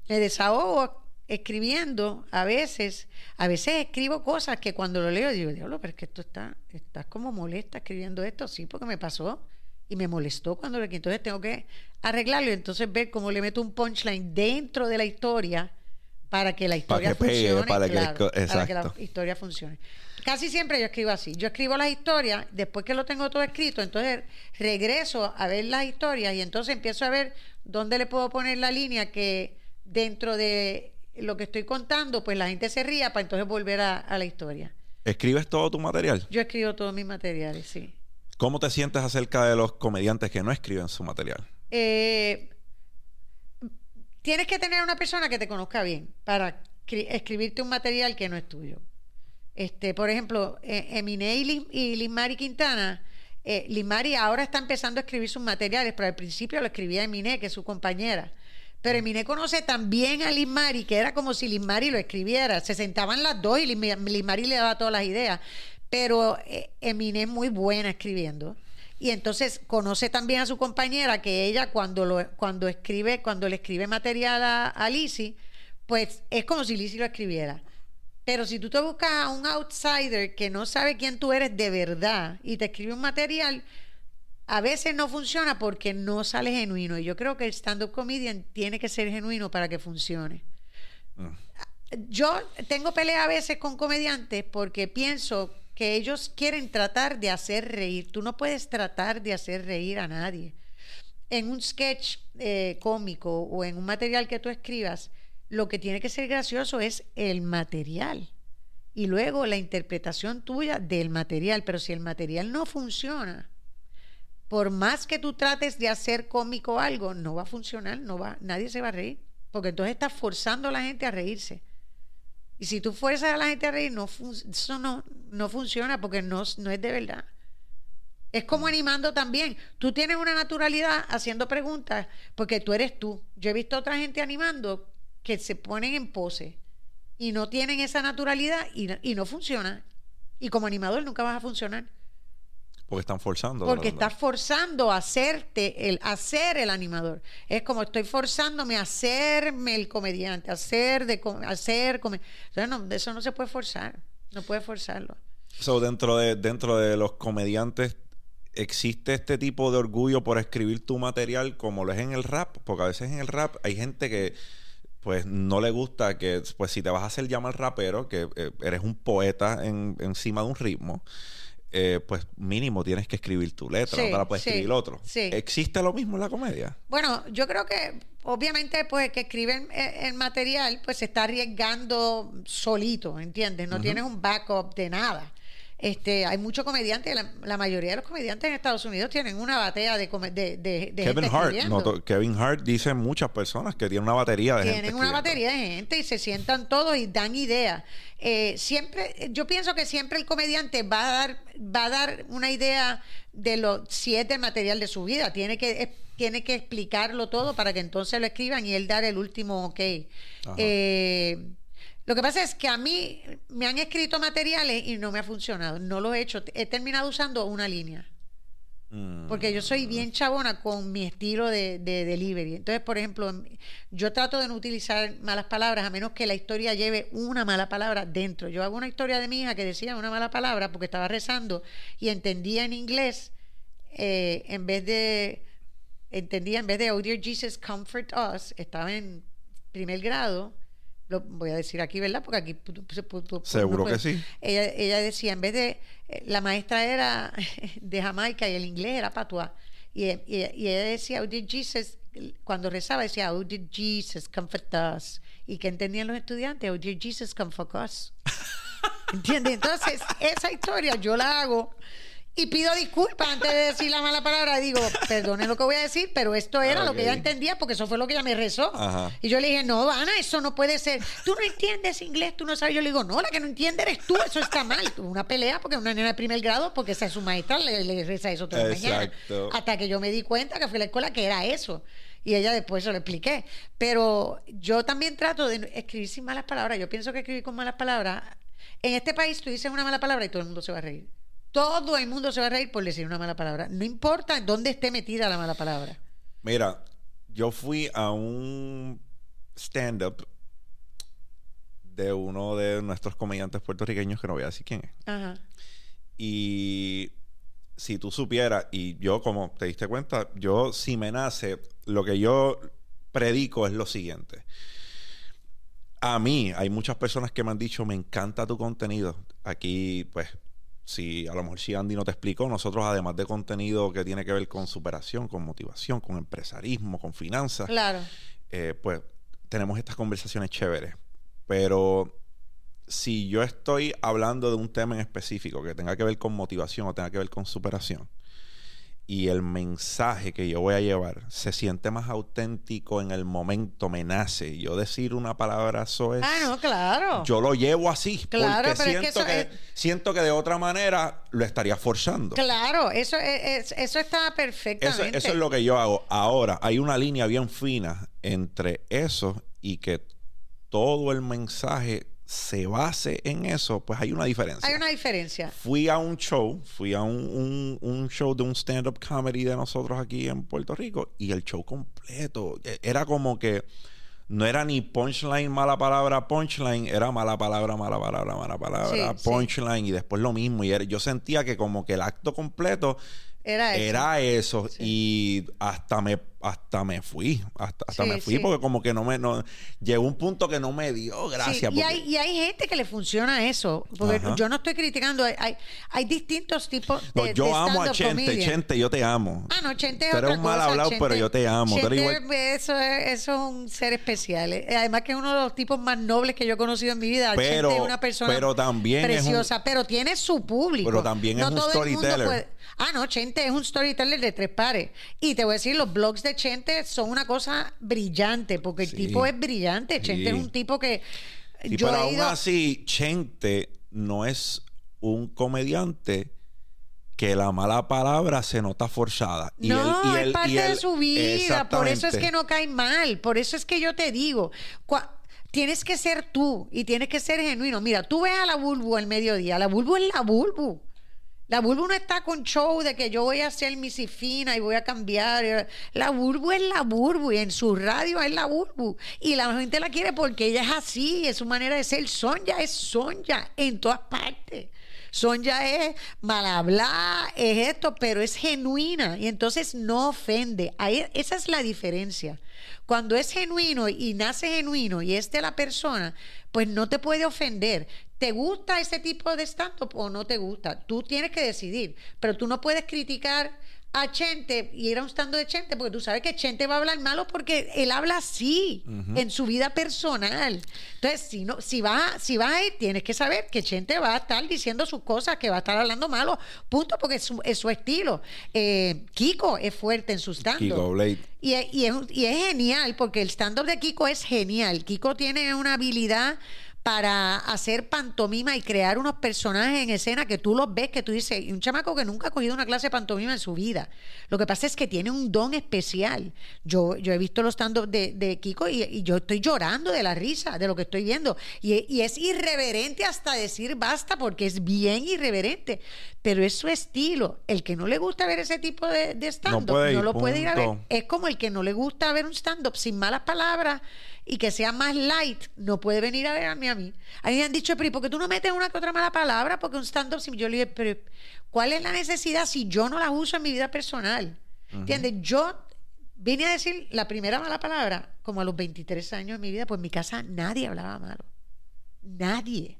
Me desahogo escribiendo a veces, a veces escribo cosas que cuando lo leo digo, diablo, pero es que esto está, estás como molesta escribiendo esto, sí, porque me pasó y me molestó cuando lo entonces tengo que arreglarlo y entonces ver cómo le meto un punchline dentro de la historia para que la historia funcione. para, que la historia funcione. Casi siempre yo escribo así. Yo escribo las historias, después que lo tengo todo escrito, entonces regreso a ver las historias y entonces empiezo a ver dónde le puedo poner la línea que dentro de lo que estoy contando, pues la gente se ría para entonces volver a, a la historia. ¿Escribes todo tu material? Yo escribo todos mis materiales, sí. ¿Cómo te sientes acerca de los comediantes que no escriben su material? Eh, tienes que tener una persona que te conozca bien para escribirte un material que no es tuyo. Este, por ejemplo, eh, Emine y, Limari Quintana, eh, Limari ahora está empezando a escribir sus materiales, pero al principio lo escribía Emine, que es su compañera. Pero Emine conoce también a Limari, que era como si Limari lo escribiera. Se sentaban las dos y Limari le daba todas las ideas. Pero eh, es muy buena escribiendo. Y entonces conoce también a su compañera que ella cuando lo, cuando escribe, cuando le escribe material a, a Lizzie, pues es como si Lizzie lo escribiera. Pero si tú te buscas a un outsider que no sabe quién tú eres de verdad y te escribe un material, a veces no funciona porque no sale genuino. Y yo creo que el stand-up comedian tiene que ser genuino para que funcione. Mm. Yo tengo pelea a veces con comediantes porque pienso que ellos quieren tratar de hacer reír. Tú no puedes tratar de hacer reír a nadie. En un sketch eh, cómico o en un material que tú escribas, lo que tiene que ser gracioso es el material y luego la interpretación tuya del material. Pero si el material no funciona, por más que tú trates de hacer cómico algo, no va a funcionar, no va, nadie se va a reír, porque entonces estás forzando a la gente a reírse. Y si tú fuerzas a la gente a reír, no eso no, no funciona porque no, no es de verdad. Es como animando también. Tú tienes una naturalidad haciendo preguntas porque tú eres tú. Yo he visto otra gente animando que se ponen en pose y no tienen esa naturalidad y, y no funciona. Y como animador nunca vas a funcionar. Porque están forzando. Porque estás forzando a hacerte el, a ser el animador. Es como estoy forzándome a hacerme el comediante, a hacer de hacer no, eso no se puede forzar. No puede forzarlo. So, dentro de, dentro de los comediantes, ¿existe este tipo de orgullo por escribir tu material como lo es en el rap? Porque a veces en el rap hay gente que pues no le gusta que, pues si te vas a hacer llamar rapero, que eh, eres un poeta en, encima de un ritmo, eh, pues mínimo tienes que escribir tu letra, no te la puedes escribir otro. ¿Existe lo mismo en la comedia? Bueno, yo creo que obviamente pues que escribe el, material pues se está arriesgando solito, ¿entiendes? No tienes un backup de nada. Este, hay muchos comediantes, la, la mayoría de los comediantes en Estados Unidos tienen una batea de, de, de, de Kevin gente Hart, Kevin Hart dice muchas personas que tienen una batería de gente. Tienen una escribiendo. batería de gente y se sientan todos y dan ideas. Eh, siempre, yo pienso que siempre el comediante va a dar, va a dar una idea de lo si es del material de su vida. Tiene que, es- tiene que explicarlo todo para que entonces lo escriban y él dar el último ok. Ajá. Eh, lo que pasa es que a mí me han escrito materiales y no me ha funcionado. No lo he hecho. He terminado usando una línea. Mm. Porque yo soy bien chabona con mi estilo de, de delivery. Entonces, por ejemplo, em- yo trato de no utilizar malas palabras a menos que la historia lleve una mala palabra dentro. Yo hago una historia de mi hija que decía una mala palabra porque estaba rezando y entendía en inglés eh, en vez de entendía en vez de Oh dear Jesus comfort us estaba en primer grado lo voy a decir aquí verdad porque aquí Seguro que sí. ella, ella decía, en vez de, eh, la maestra era (laughs) de Jamaica y el inglés era patuá. Y, y- y ella decía, oh, did Jesus, cuando rezaba decía, oh, did Jesus comfort us. Y que entendían los estudiantes, oh, did Jesus comfort us. (laughs) ¿Entiendes? Entonces, esa historia yo la hago y pido disculpas antes de decir la mala palabra. Digo, perdone lo que voy a decir, pero esto era lo que ella entendía porque eso fue lo que ella me rezó. Ajá. Y yo le dije, no, Ana, eso no puede ser. Tú no entiendes inglés, tú no sabes. Yo le digo, no, la que no entiende eres tú, eso está mal. Una pelea porque una nena de primer grado, porque esa es su maestra, le, le reza eso toda la mañana. Hasta que yo me di cuenta que fui a la escuela que era eso. Y ella después se lo expliqué. Pero yo también trato de escribir sin malas palabras. Yo pienso que escribir con malas palabras. En este país tú dices una mala palabra y todo el mundo se va a reír. Todo el mundo se va a reír por decir una mala palabra. No importa dónde esté metida la mala palabra. Mira, yo fui a un stand-up de uno de nuestros comediantes puertorriqueños, que no voy a decir quién es. Ajá. Y si tú supieras, y yo como te diste cuenta, yo si me nace, lo que yo predico es lo siguiente. A mí hay muchas personas que me han dicho, me encanta tu contenido. Aquí, pues, si a lo mejor si Andy no te explicó, nosotros además de contenido que tiene que ver con superación, con motivación, con empresarismo, con finanzas, Claro. eh, pues tenemos estas conversaciones chéveres. Pero si yo estoy hablando de un tema en específico que tenga que ver con motivación o tenga que ver con superación, y el mensaje que yo voy a llevar se siente más auténtico en el momento, me nace. Yo decir una palabra, eso es. Ah, no, claro. Yo lo llevo así. Claro, porque pero es que siento eso que, es- siento que de otra manera lo estaría forzando. Claro, eso, es, es- eso está Eso, perfectamente. eso es lo que yo hago. Ahora, hay una línea bien fina entre eso y que todo el mensaje se base en eso, pues hay una diferencia. Hay una diferencia. Fui a un show, fui a un, un- un show de un stand-up comedy de nosotros aquí en Puerto Rico y el show completo e- era como que no era ni punchline, mala palabra, punchline, era mala palabra, mala palabra, mala palabra, Sí, sí. punchline y después lo mismo. Y era- yo sentía que como que el acto completo Era eso. era eso y hasta me hasta me fui hasta, hasta Sí, me fui sí. porque como que no me no llegó un punto que no me dio Sí, gracias y, porque- hay, y hay gente que le funciona eso. Porque Ajá. yo no estoy criticando. Hay, hay, hay distintos tipos de. No, yo de amo a Chente. Chente yo te amo Ah, no, Chente es Tú eres otra un mal cosa, hablado, Chente- pero yo te amo. Chente, igual- Eso, es, eso es un ser especial. Eh, Además que es uno de los tipos más nobles que yo he conocido en mi vida. Pero- Chente es una persona pero también un- preciosa, pero tiene su público. Pero también es un storyteller. puede- Ah, no, Chente es un storyteller de tres pares. Y te voy a decir, los blogs de Chente son una cosa brillante, porque el Sí. tipo es brillante. Chente Sí. es un tipo que... Sí, yo pero he aún así Chente no es un comediante que la mala palabra se nota forzada y no, y es parte y de su vida. Por eso es que no cae mal. Por eso es que yo te digo, cua- tienes que ser tú y tienes que ser genuino. Mira, tú ves a la Bulbu al mediodía. La Bulbu es la Bulbu. La Bulbu no está con show de que yo voy a ser misifina y voy a cambiar. La Bulbu es la Bulbu y en su radio es la Bulbu. Y la gente la quiere porque ella es así, es su manera de ser. Sonja es Sonja en todas partes. Sonja es mal hablar, es esto, pero es genuina y entonces no ofende. Ahí, esa es la diferencia. Cuando es genuino y nace genuino y es de la persona, pues no te puede ofender. ¿Te gusta ese tipo de stand-up o no te gusta? Tú tienes que decidir, pero tú no puedes criticar a Chente y ir a un stand de Chente porque tú sabes que Chente va a hablar malo porque él habla así en su vida personal. Entonces, si no si vas si vas a ir, tienes que saber que Chente va a estar diciendo sus cosas, que va a estar hablando malo, punto, porque es su, es su estilo. Eh, Kiko es fuerte en su stand Kiko Blade. y, es- y es, y es genial, porque el stand-up de Kiko es genial. Kiko tiene una habilidad para hacer pantomima y crear unos personajes en escena que tú los ves, que tú dices, y un chamaco que nunca ha cogido una clase de pantomima en su vida. Lo que pasa es que tiene un don especial. Yo, yo he visto los stand-up de, de Kiko y, y yo estoy llorando de la risa, de lo que estoy viendo. Y, y es irreverente hasta decir basta, porque es bien irreverente. Pero es su estilo. El que no le gusta ver ese tipo de, de stand-up, no lo puede ir a ver. Es como el que no le gusta ver un stand-up sin malas palabras y que sea más light, no puede venir a verme a mí. A mí me han dicho, pero ¿y por qué tú no metes una que otra mala palabra? Porque un stand-up, si yo le digo, pero ¿cuál es la necesidad si yo no la uso en mi vida personal? ¿Entiendes? Yo vine a decir la primera mala palabra como a los 23 años de mi vida, pues en mi casa nadie hablaba malo. Nadie.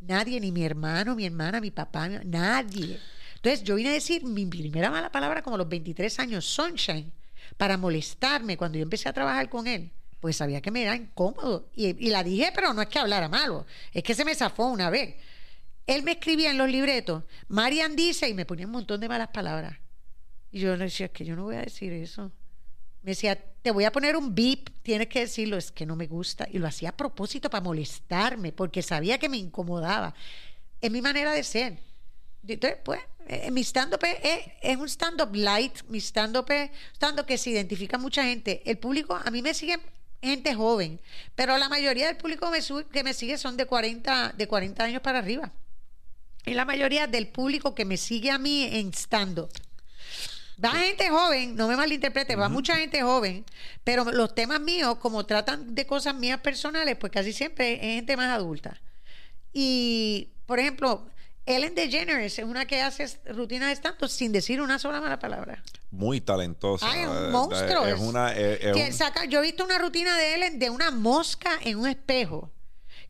Nadie, ni mi hermano, mi hermana, mi papá, mi- nadie. Entonces yo vine a decir mi primera mala palabra como a los 23 años, Sunshine, para molestarme cuando yo empecé a trabajar con él. Pues sabía que me era incómodo. Y, la dije, pero no es que hablara malo, es que se me zafó una vez. Él me escribía en los libretos, Marian dice, y me ponía un montón de malas palabras. Y yo le decía, es que yo no voy a decir eso. Me decía, te voy a poner un beep, tienes que decirlo, es que no me gusta. Y lo hacía a propósito para molestarme, porque sabía que me incomodaba. Es mi manera de ser. Entonces, pues, eh, mi stand-up es, un stand-up light, mi stand-up es stand-up que se identifica mucha gente. El público, a mí me sigue gente joven, pero la mayoría del público me sube- que me sigue son de 40, de 40 años para arriba. Y la mayoría del público que me sigue a mí en stand-up. Va gente joven, no me malinterprete, va mucha gente joven, pero los temas míos, como tratan de cosas mías personales, pues casi siempre es gente más adulta. Y, por ejemplo, Ellen DeGeneres es una que hace rutinas de stand sin decir una sola mala palabra. Muy talentosa. Ay, es Eh, un monstruo. Es una. es- es Que un- saca- yo he visto una rutina de Ellen de una mosca en un espejo.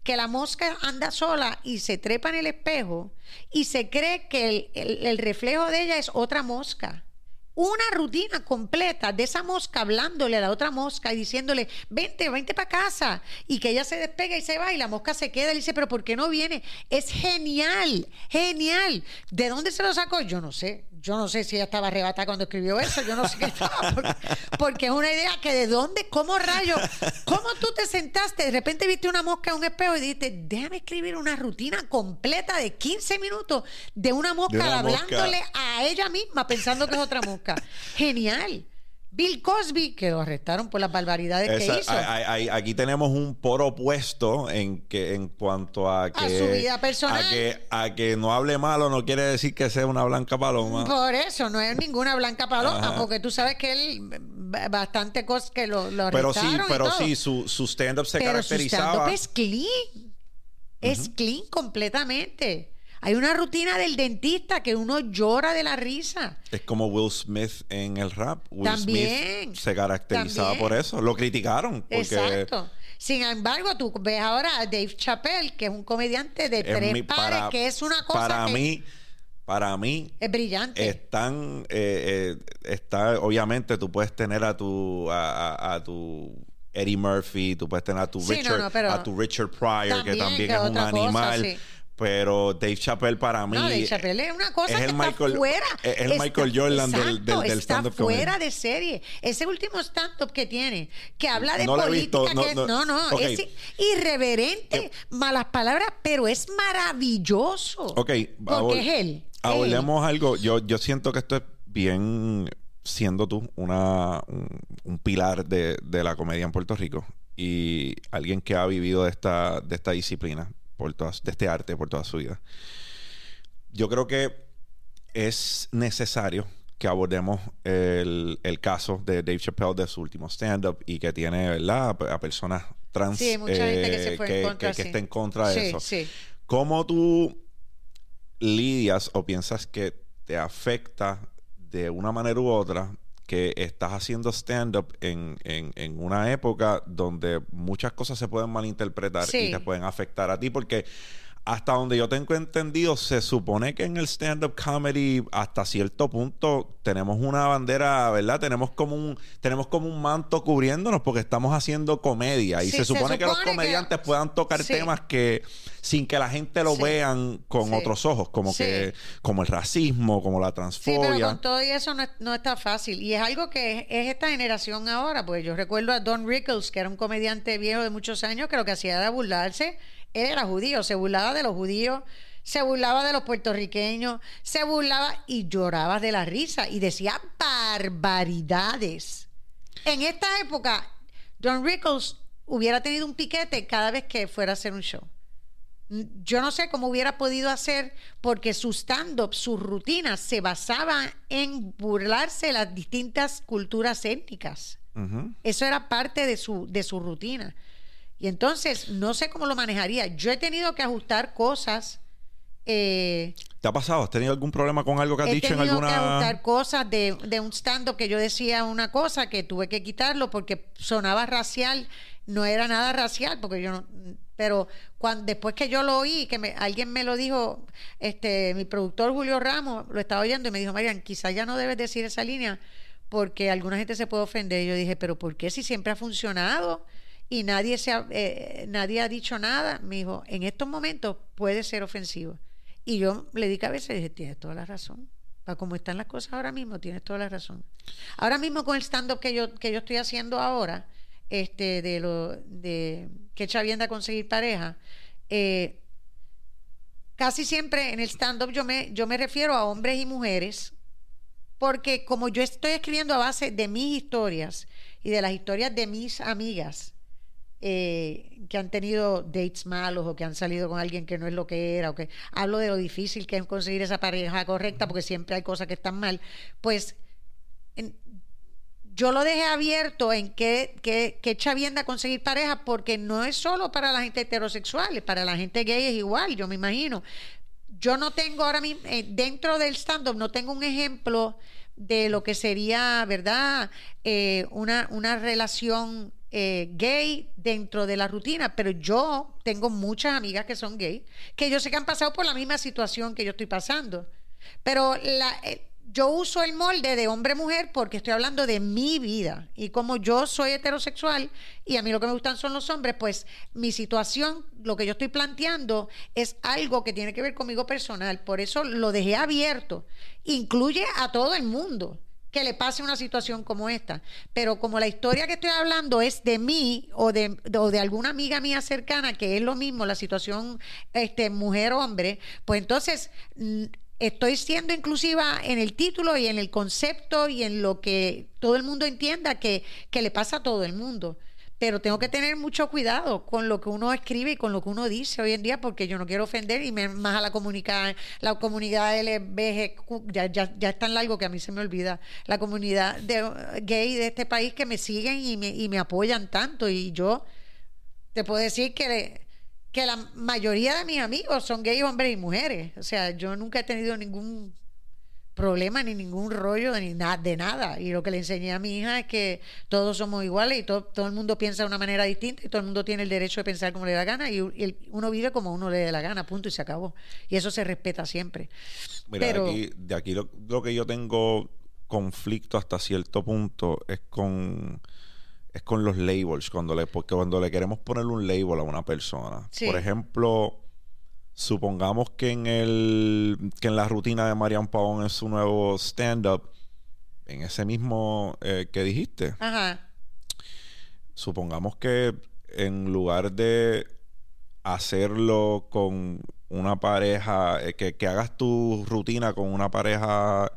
Que la mosca anda sola y se trepa en el espejo y se cree que el, el- el reflejo de ella es otra mosca. Una rutina completa de esa mosca hablándole a la otra mosca y diciéndole, vente, vente para casa. Y que ella se despega y se va y la mosca se queda y dice, pero ¿por qué no viene? Es genial, genial. ¿De dónde se lo sacó? Yo no sé. Yo no sé si ella estaba arrebatada cuando escribió eso. Yo no sé qué estaba. Porque, porque es una idea que de dónde, cómo rayos, cómo tú te sentaste, de repente viste una mosca en un espejo y dijiste, déjame escribir una rutina completa de 15 minutos de una mosca una mosca. hablándole a ella misma pensando que es otra mosca. Genial. Bill Cosby, que lo arrestaron por las barbaridades Esa- que hizo. hay- hay- aquí tenemos un por opuesto en que en cuanto a que su vida personal. a que a que no hable malo no quiere decir que sea una blanca paloma Por eso, no es ninguna blanca paloma, Ajá. porque tú sabes que él, bastante cosas que lo, lo pero sí arrestaron y pero todo. sí su, su stand up se Pero su caracterizaba stand-up es clean. Es clean completamente. Hay una rutina del dentista que uno llora de la risa. es como Will Smith en el rap Will También, Smith se caracterizaba también. por eso lo criticaron porque Exacto. Sin embargo, tú ves ahora a Dave Chappelle, que es un comediante de es tres mi- pares, que es una cosa para que mí para mí es brillante. están eh, eh, está obviamente tú puedes tener a tu a, a- a tu Eddie Murphy tú puedes tener a tu Sí, Richard no, a tu Richard Pryor que también, que es un cosa, animal sí. Pero Dave Chappelle para mí no, Dave Chappelle es una cosa es que el está Michael- fuera. es el Está- Michael Jordan del- del- está stand-up comedy. fuera de serie. Ese último stand-up que tiene, que habla de No política, visto, no, que- no. no, no, es irreverente, malas palabras, pero es maravilloso. Ok, porque es él. Hablemos algo. Yo, yo siento que esto es bien, siendo tú una, un, un pilar de, de la comedia en Puerto Rico y alguien que ha vivido de esta, de esta disciplina, por todas, de este arte por toda su vida. Yo creo que es necesario que abordemos el, el caso de Dave Chappelle de su último stand-up y que tiene, ¿verdad?, a, a personas trans Sí, mucha gente que se fue en que- contra, que- que sí. está en contra de Sí, eso. sí. ¿Cómo tú lidias o piensas que te afecta de una manera u otra que estás haciendo stand-up en, en- en una época donde muchas cosas se pueden malinterpretar Sí. y te pueden afectar a ti? Porque hasta donde yo tengo entendido, se supone que en el stand-up comedy, hasta cierto punto, tenemos una bandera, ¿verdad? Tenemos como un, tenemos como un manto cubriéndonos porque estamos haciendo comedia. Y se, supone que los comediantes puedan tocar temas que sin que la gente lo vean con otros ojos, como que, como el racismo, como la transfobia. Sí, pero con todo eso no, no está fácil. Y es algo que es, esta generación ahora, pues yo recuerdo a Don Rickles, que era un comediante viejo de muchos años, que lo que hacía era burlarse él era judío, se burlaba de los judíos, se burlaba de los puertorriqueños, se burlaba y lloraba de la risa y decía barbaridades. En esta época, Don Rickles hubiera tenido un piquete cada vez que fuera a hacer un show. Yo no sé cómo hubiera podido hacer porque su stand-up, sus rutinas se basaban en burlarse de las distintas culturas étnicas. Eso era parte de su, de su rutina. Y entonces, no sé cómo lo manejaría. Yo he tenido que ajustar cosas. Eh, ¿Te ha pasado? ¿Has tenido algún problema con algo que has dicho en alguna...? He tenido que ajustar cosas de, de un stand que yo decía una cosa que tuve que quitarlo porque sonaba racial. No era nada racial porque yo no... Pero cuando, después que yo lo oí, que me, alguien me lo dijo, este, mi productor Julio Ramos lo estaba oyendo y me dijo, Marian, quizás ya no debes decir esa línea porque alguna gente se puede ofender. Y yo dije, pero ¿por qué si siempre ha funcionado? Y nadie, se ha, eh, nadie ha dicho nada, me dijo, en estos momentos puede ser ofensivo. Y yo le di cabeza y dije, tienes toda la razón. Para como están las cosas ahora mismo, tienes toda la razón. Ahora mismo con el stand-up que yo, que yo estoy haciendo ahora, este, de lo de que chavienda conseguir pareja, eh, casi siempre en el stand-up yo me, yo me refiero a hombres y mujeres, porque como yo estoy escribiendo a base de mis historias y de las historias de mis amigas, eh, que han tenido dates malos o que han salido con alguien que no es lo que era, o que hablo de lo difícil que es conseguir esa pareja correcta, porque siempre hay cosas que están mal, pues yo lo dejé abierto en que, que, que chavienda conseguir pareja, porque no es solo para la gente heterosexual, para la gente gay es igual, yo me imagino. Yo no tengo ahora mismo, eh, dentro del stand-up, no tengo un ejemplo de lo que sería, ¿verdad? Eh, una, una relación eh, gay dentro de la rutina, pero yo tengo muchas amigas que son gay, que yo sé que han pasado por la misma situación que yo estoy pasando. Pero la, eh, yo uso el molde de hombre-mujer porque estoy hablando de mi vida. Y como yo soy heterosexual y a mí lo que me gustan son los hombres, pues mi situación, lo que yo estoy planteando es algo que tiene que ver conmigo personal. Por eso lo dejé abierto. Incluye a todo el mundo que le pase una situación como esta. Pero como la historia que estoy hablando es de mí o de, de alguna amiga mía cercana, que es lo mismo, la situación este, mujer-hombre, pues entonces mm, estoy siendo inclusiva en el título y en el concepto y en lo que todo el mundo entienda que, que le pasa a todo el mundo pero tengo que tener mucho cuidado con lo que uno escribe y con lo que uno dice hoy en día porque yo no quiero ofender y más a la comunidad la comunidad LBGQ ya, ya, ya es tan largo que a mí se me olvida la comunidad de, gay de este país que me siguen y me, y me apoyan tanto. Y yo te puedo decir que que la mayoría de mis amigos son gays hombres y mujeres. O sea yo nunca he tenido ningún problema ni ningún rollo ni nada de nada. Y lo que le enseñé a mi hija es que todos somos iguales y todo, todo el mundo piensa de una manera distinta y todo el mundo tiene el derecho de pensar como le da gana y, uno vive como uno le dé la gana punto y se acabó. Y eso se respeta siempre. Mira, de aquí, de aquí lo, que yo tengo conflicto hasta cierto punto es con es con los labels cuando le porque cuando le queremos poner un label a una persona por ejemplo supongamos que en el que en la rutina de Marian Pavón en su nuevo stand-up, en ese mismo eh, que dijiste, supongamos que en lugar de hacerlo con una pareja, eh, que, hagas tu rutina con una pareja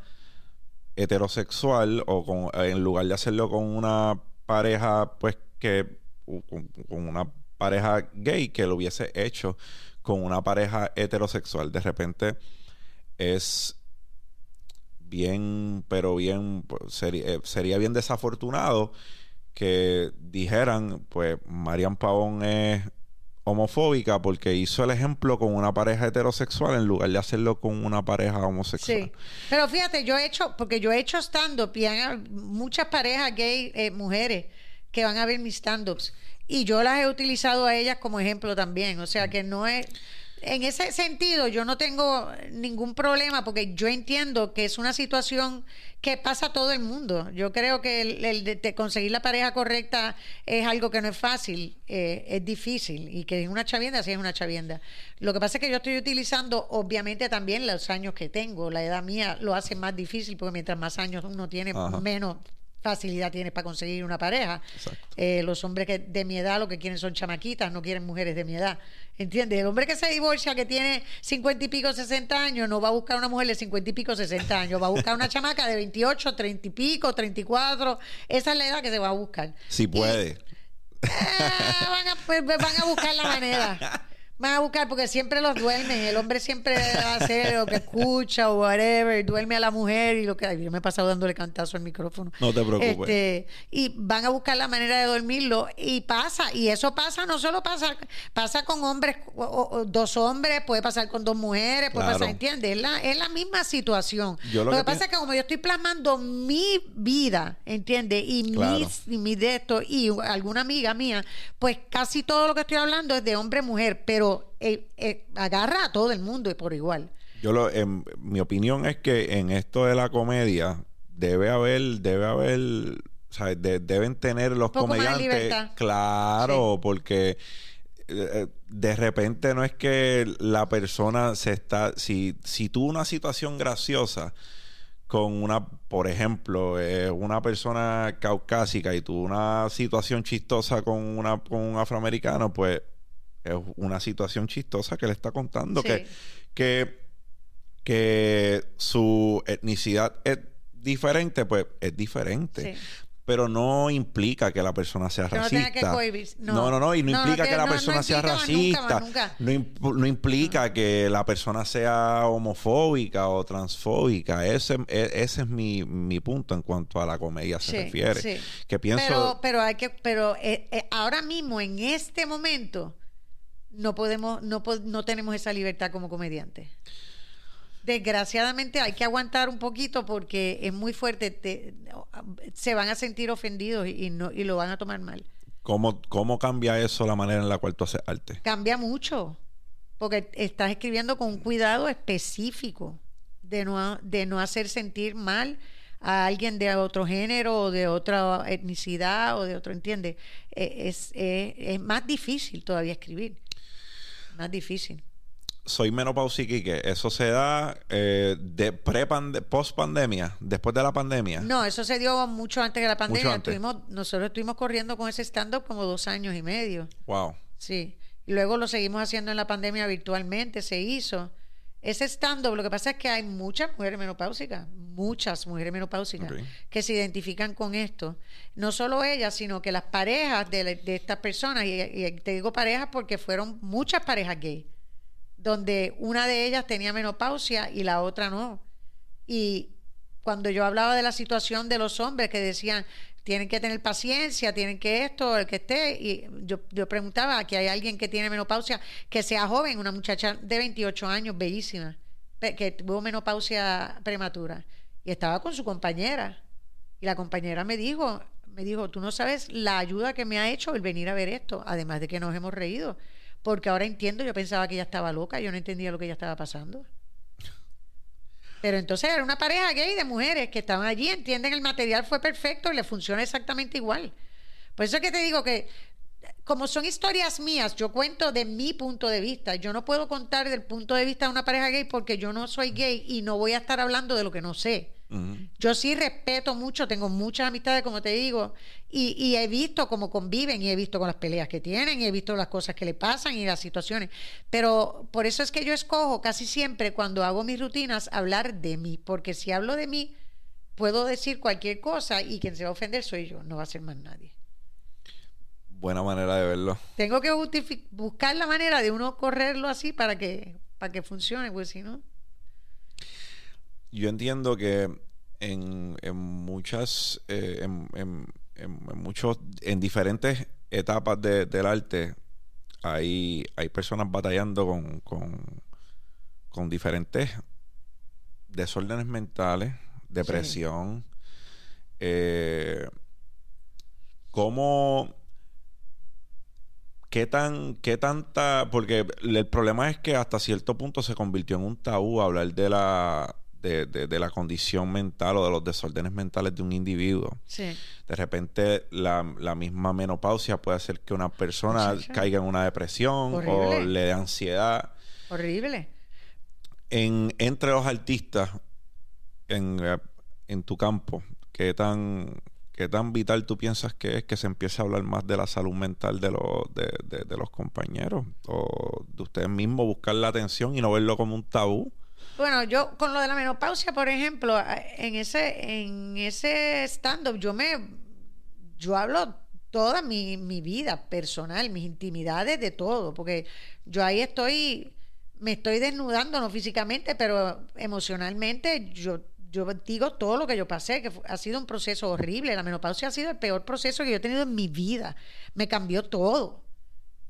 heterosexual o con, en lugar de hacerlo con una pareja, pues que con, con una pareja gay que lo hubiese hecho con una pareja heterosexual. De repente es bien, pero bien, pues, eh, sería, bien desafortunado que dijeran, pues Marian Pavón es homofóbica porque hizo el ejemplo con una pareja heterosexual en lugar de hacerlo con una pareja homosexual. Sí, pero fíjate, yo he hecho, porque yo he hecho stand-up y hay muchas parejas gay, eh, mujeres, que van a ver mis stand-ups y yo las he utilizado a ellas como ejemplo también. O sea que no es. en ese sentido yo no tengo ningún problema porque yo entiendo que es una situación que pasa a todo el mundo. Yo creo que el, de, conseguir la pareja correcta es algo que no es fácil, eh, es difícil y que es una chavienda, sí es una chavienda. Lo que pasa es que yo estoy utilizando obviamente también los años que tengo, la edad mía lo hace más difícil porque mientras más años uno tiene, menos facilidad tienes para conseguir una pareja. Eh, los hombres que de mi edad lo que quieren son chamaquitas, no quieren mujeres de mi edad. ¿Entiendes? El hombre que se divorcia, que tiene cincuenta y pico, sesenta años, no va a buscar una mujer de cincuenta y pico, sesenta años, va a buscar una chamaca de 28, treinta y pico, treinta y cuatro. Esa es la edad que se va a buscar. Si puede. (laughs) Eh, van, a, pues, van a buscar la manera. Van a buscar porque siempre los duermen. El hombre siempre hace lo que escucha o whatever, duerme a la mujer y lo que. yo me he pasado dándole cantazo al micrófono. No te preocupes. Este, y van a buscar la manera de dormirlo. Y pasa. Y eso pasa, no solo pasa, pasa con hombres, o, dos hombres, puede pasar con dos mujeres, puede pasar, ¿entiendes? Es la, es la misma situación. lo, que, pasa es que como yo estoy plasmando mi vida, ¿entiendes? Y mis, y mis de esto, y alguna amiga mía, pues casi todo lo que estoy hablando es de hombre-mujer, pero eh, eh, agarra a todo el mundo y por igual. Yo lo, en, mi opinión es que en esto de la comedia debe haber, debe haber, o sea, deben tener los comediantes, claro, porque eh, de repente no es que la persona se está, si, si tuvo una situación graciosa con una, por ejemplo, una persona caucásica y tuvo una situación chistosa con una con un afroamericano, pues es una situación chistosa que le está contando que, que, que su etnicidad es diferente, pues es diferente. Pero no implica que la persona sea racista. No, no, no, y no, implica que, la persona sea racista. No, implica que la persona sea homofóbica o transfóbica. Ese, e, ese es mi, mi punto en cuanto a la comedia se refiere. Que pienso. Pero, pero hay que, pero eh, eh, ahora mismo, en este momento, no podemos, no, no tenemos esa libertad como comediantes. Desgraciadamente hay que aguantar un poquito porque es muy fuerte, se van a sentir ofendidos y, no, y lo van a tomar mal. ¿Cómo, ¿Cómo cambia eso la manera en la cual tú haces arte? Cambia mucho, porque estás escribiendo con un cuidado específico de no, de no hacer sentir mal a alguien de otro género o de otra etnicidad o de otro, ¿entiendes? E, es, es más difícil todavía escribir. Más difícil. Soy menopausica y que eso se da eh, de pre post pandemia, después de la pandemia. No, eso se dio mucho antes de la pandemia. nosotros estuvimos corriendo con ese stand-up como dos años y medio. Wow. Sí. Y luego lo seguimos haciendo en la pandemia virtualmente, se hizo. Ese stand-up, lo que pasa es que hay muchas mujeres menopáusicas, muchas mujeres menopáusicas que se identifican con esto. No solo ellas, sino que las parejas de, estas personas, y, te digo parejas porque fueron muchas parejas gay, donde una de ellas tenía menopausia y la otra no. Y cuando yo hablaba de la situación de los hombres que decían, tienen que tener paciencia, tienen que esto, el que esté. Y yo, yo preguntaba, aquí hay alguien que tiene menopausia, que sea joven, una muchacha de 28 años, bellísima, que tuvo menopausia prematura y estaba con su compañera. Y la compañera me dijo, me dijo, tú no sabes la ayuda que me ha hecho el venir a ver esto, además de que nos hemos reído, porque ahora entiendo, yo pensaba que ella estaba loca, yo no entendía lo que ella estaba pasando. Pero entonces era una pareja gay de mujeres que estaban allí, entienden el material fue perfecto y le funciona exactamente igual. Por eso es que te digo que como son historias mías, yo cuento de mi punto de vista. Yo no puedo contar del punto de vista de una pareja gay porque yo no soy gay y no voy a estar hablando de lo que no sé. Yo sí respeto mucho, tengo muchas amistades, como te digo, y, he visto cómo conviven y he visto con las peleas que tienen y he visto las cosas que le pasan y las situaciones. Pero por eso es que yo escojo casi siempre cuando hago mis rutinas hablar de mí, porque si hablo de mí, puedo decir cualquier cosa y quien se va a ofender soy yo, no va a ser más nadie. Buena manera de verlo. Tengo que buscar la manera de uno correrlo así para que, para que funcione, pues si no yo entiendo que en, muchas, eh, en, muchos, en diferentes etapas del arte hay, hay personas batallando con, con, diferentes desórdenes mentales, depresión. Eh, ¿Cómo ¿qué tan, qué tanta? Porque el problema es que hasta cierto punto se convirtió en un tabú hablar de la de, de, la condición mental o de los desórdenes mentales de un individuo. Sí. De repente la, la misma menopausia puede hacer que una persona caiga en una depresión o le dé ansiedad. Horrible. En, entre los artistas en, eh, en tu campo, ¿qué tan ¿Qué tan vital tú piensas que es que se empiece a hablar más de la salud mental de, los de, de, los compañeros? O de ustedes mismos buscar la atención y no verlo como un tabú. Bueno, yo con lo de la menopausia, por ejemplo, en ese, en ese stand-up, yo me yo hablo toda mi, mi vida personal, mis intimidades, de todo, porque yo ahí estoy, me estoy desnudando, no físicamente, pero emocionalmente, yo yo digo todo lo que yo pasé, que ha sido un proceso horrible. La menopausia ha sido el peor proceso que yo he tenido en mi vida. Me cambió todo.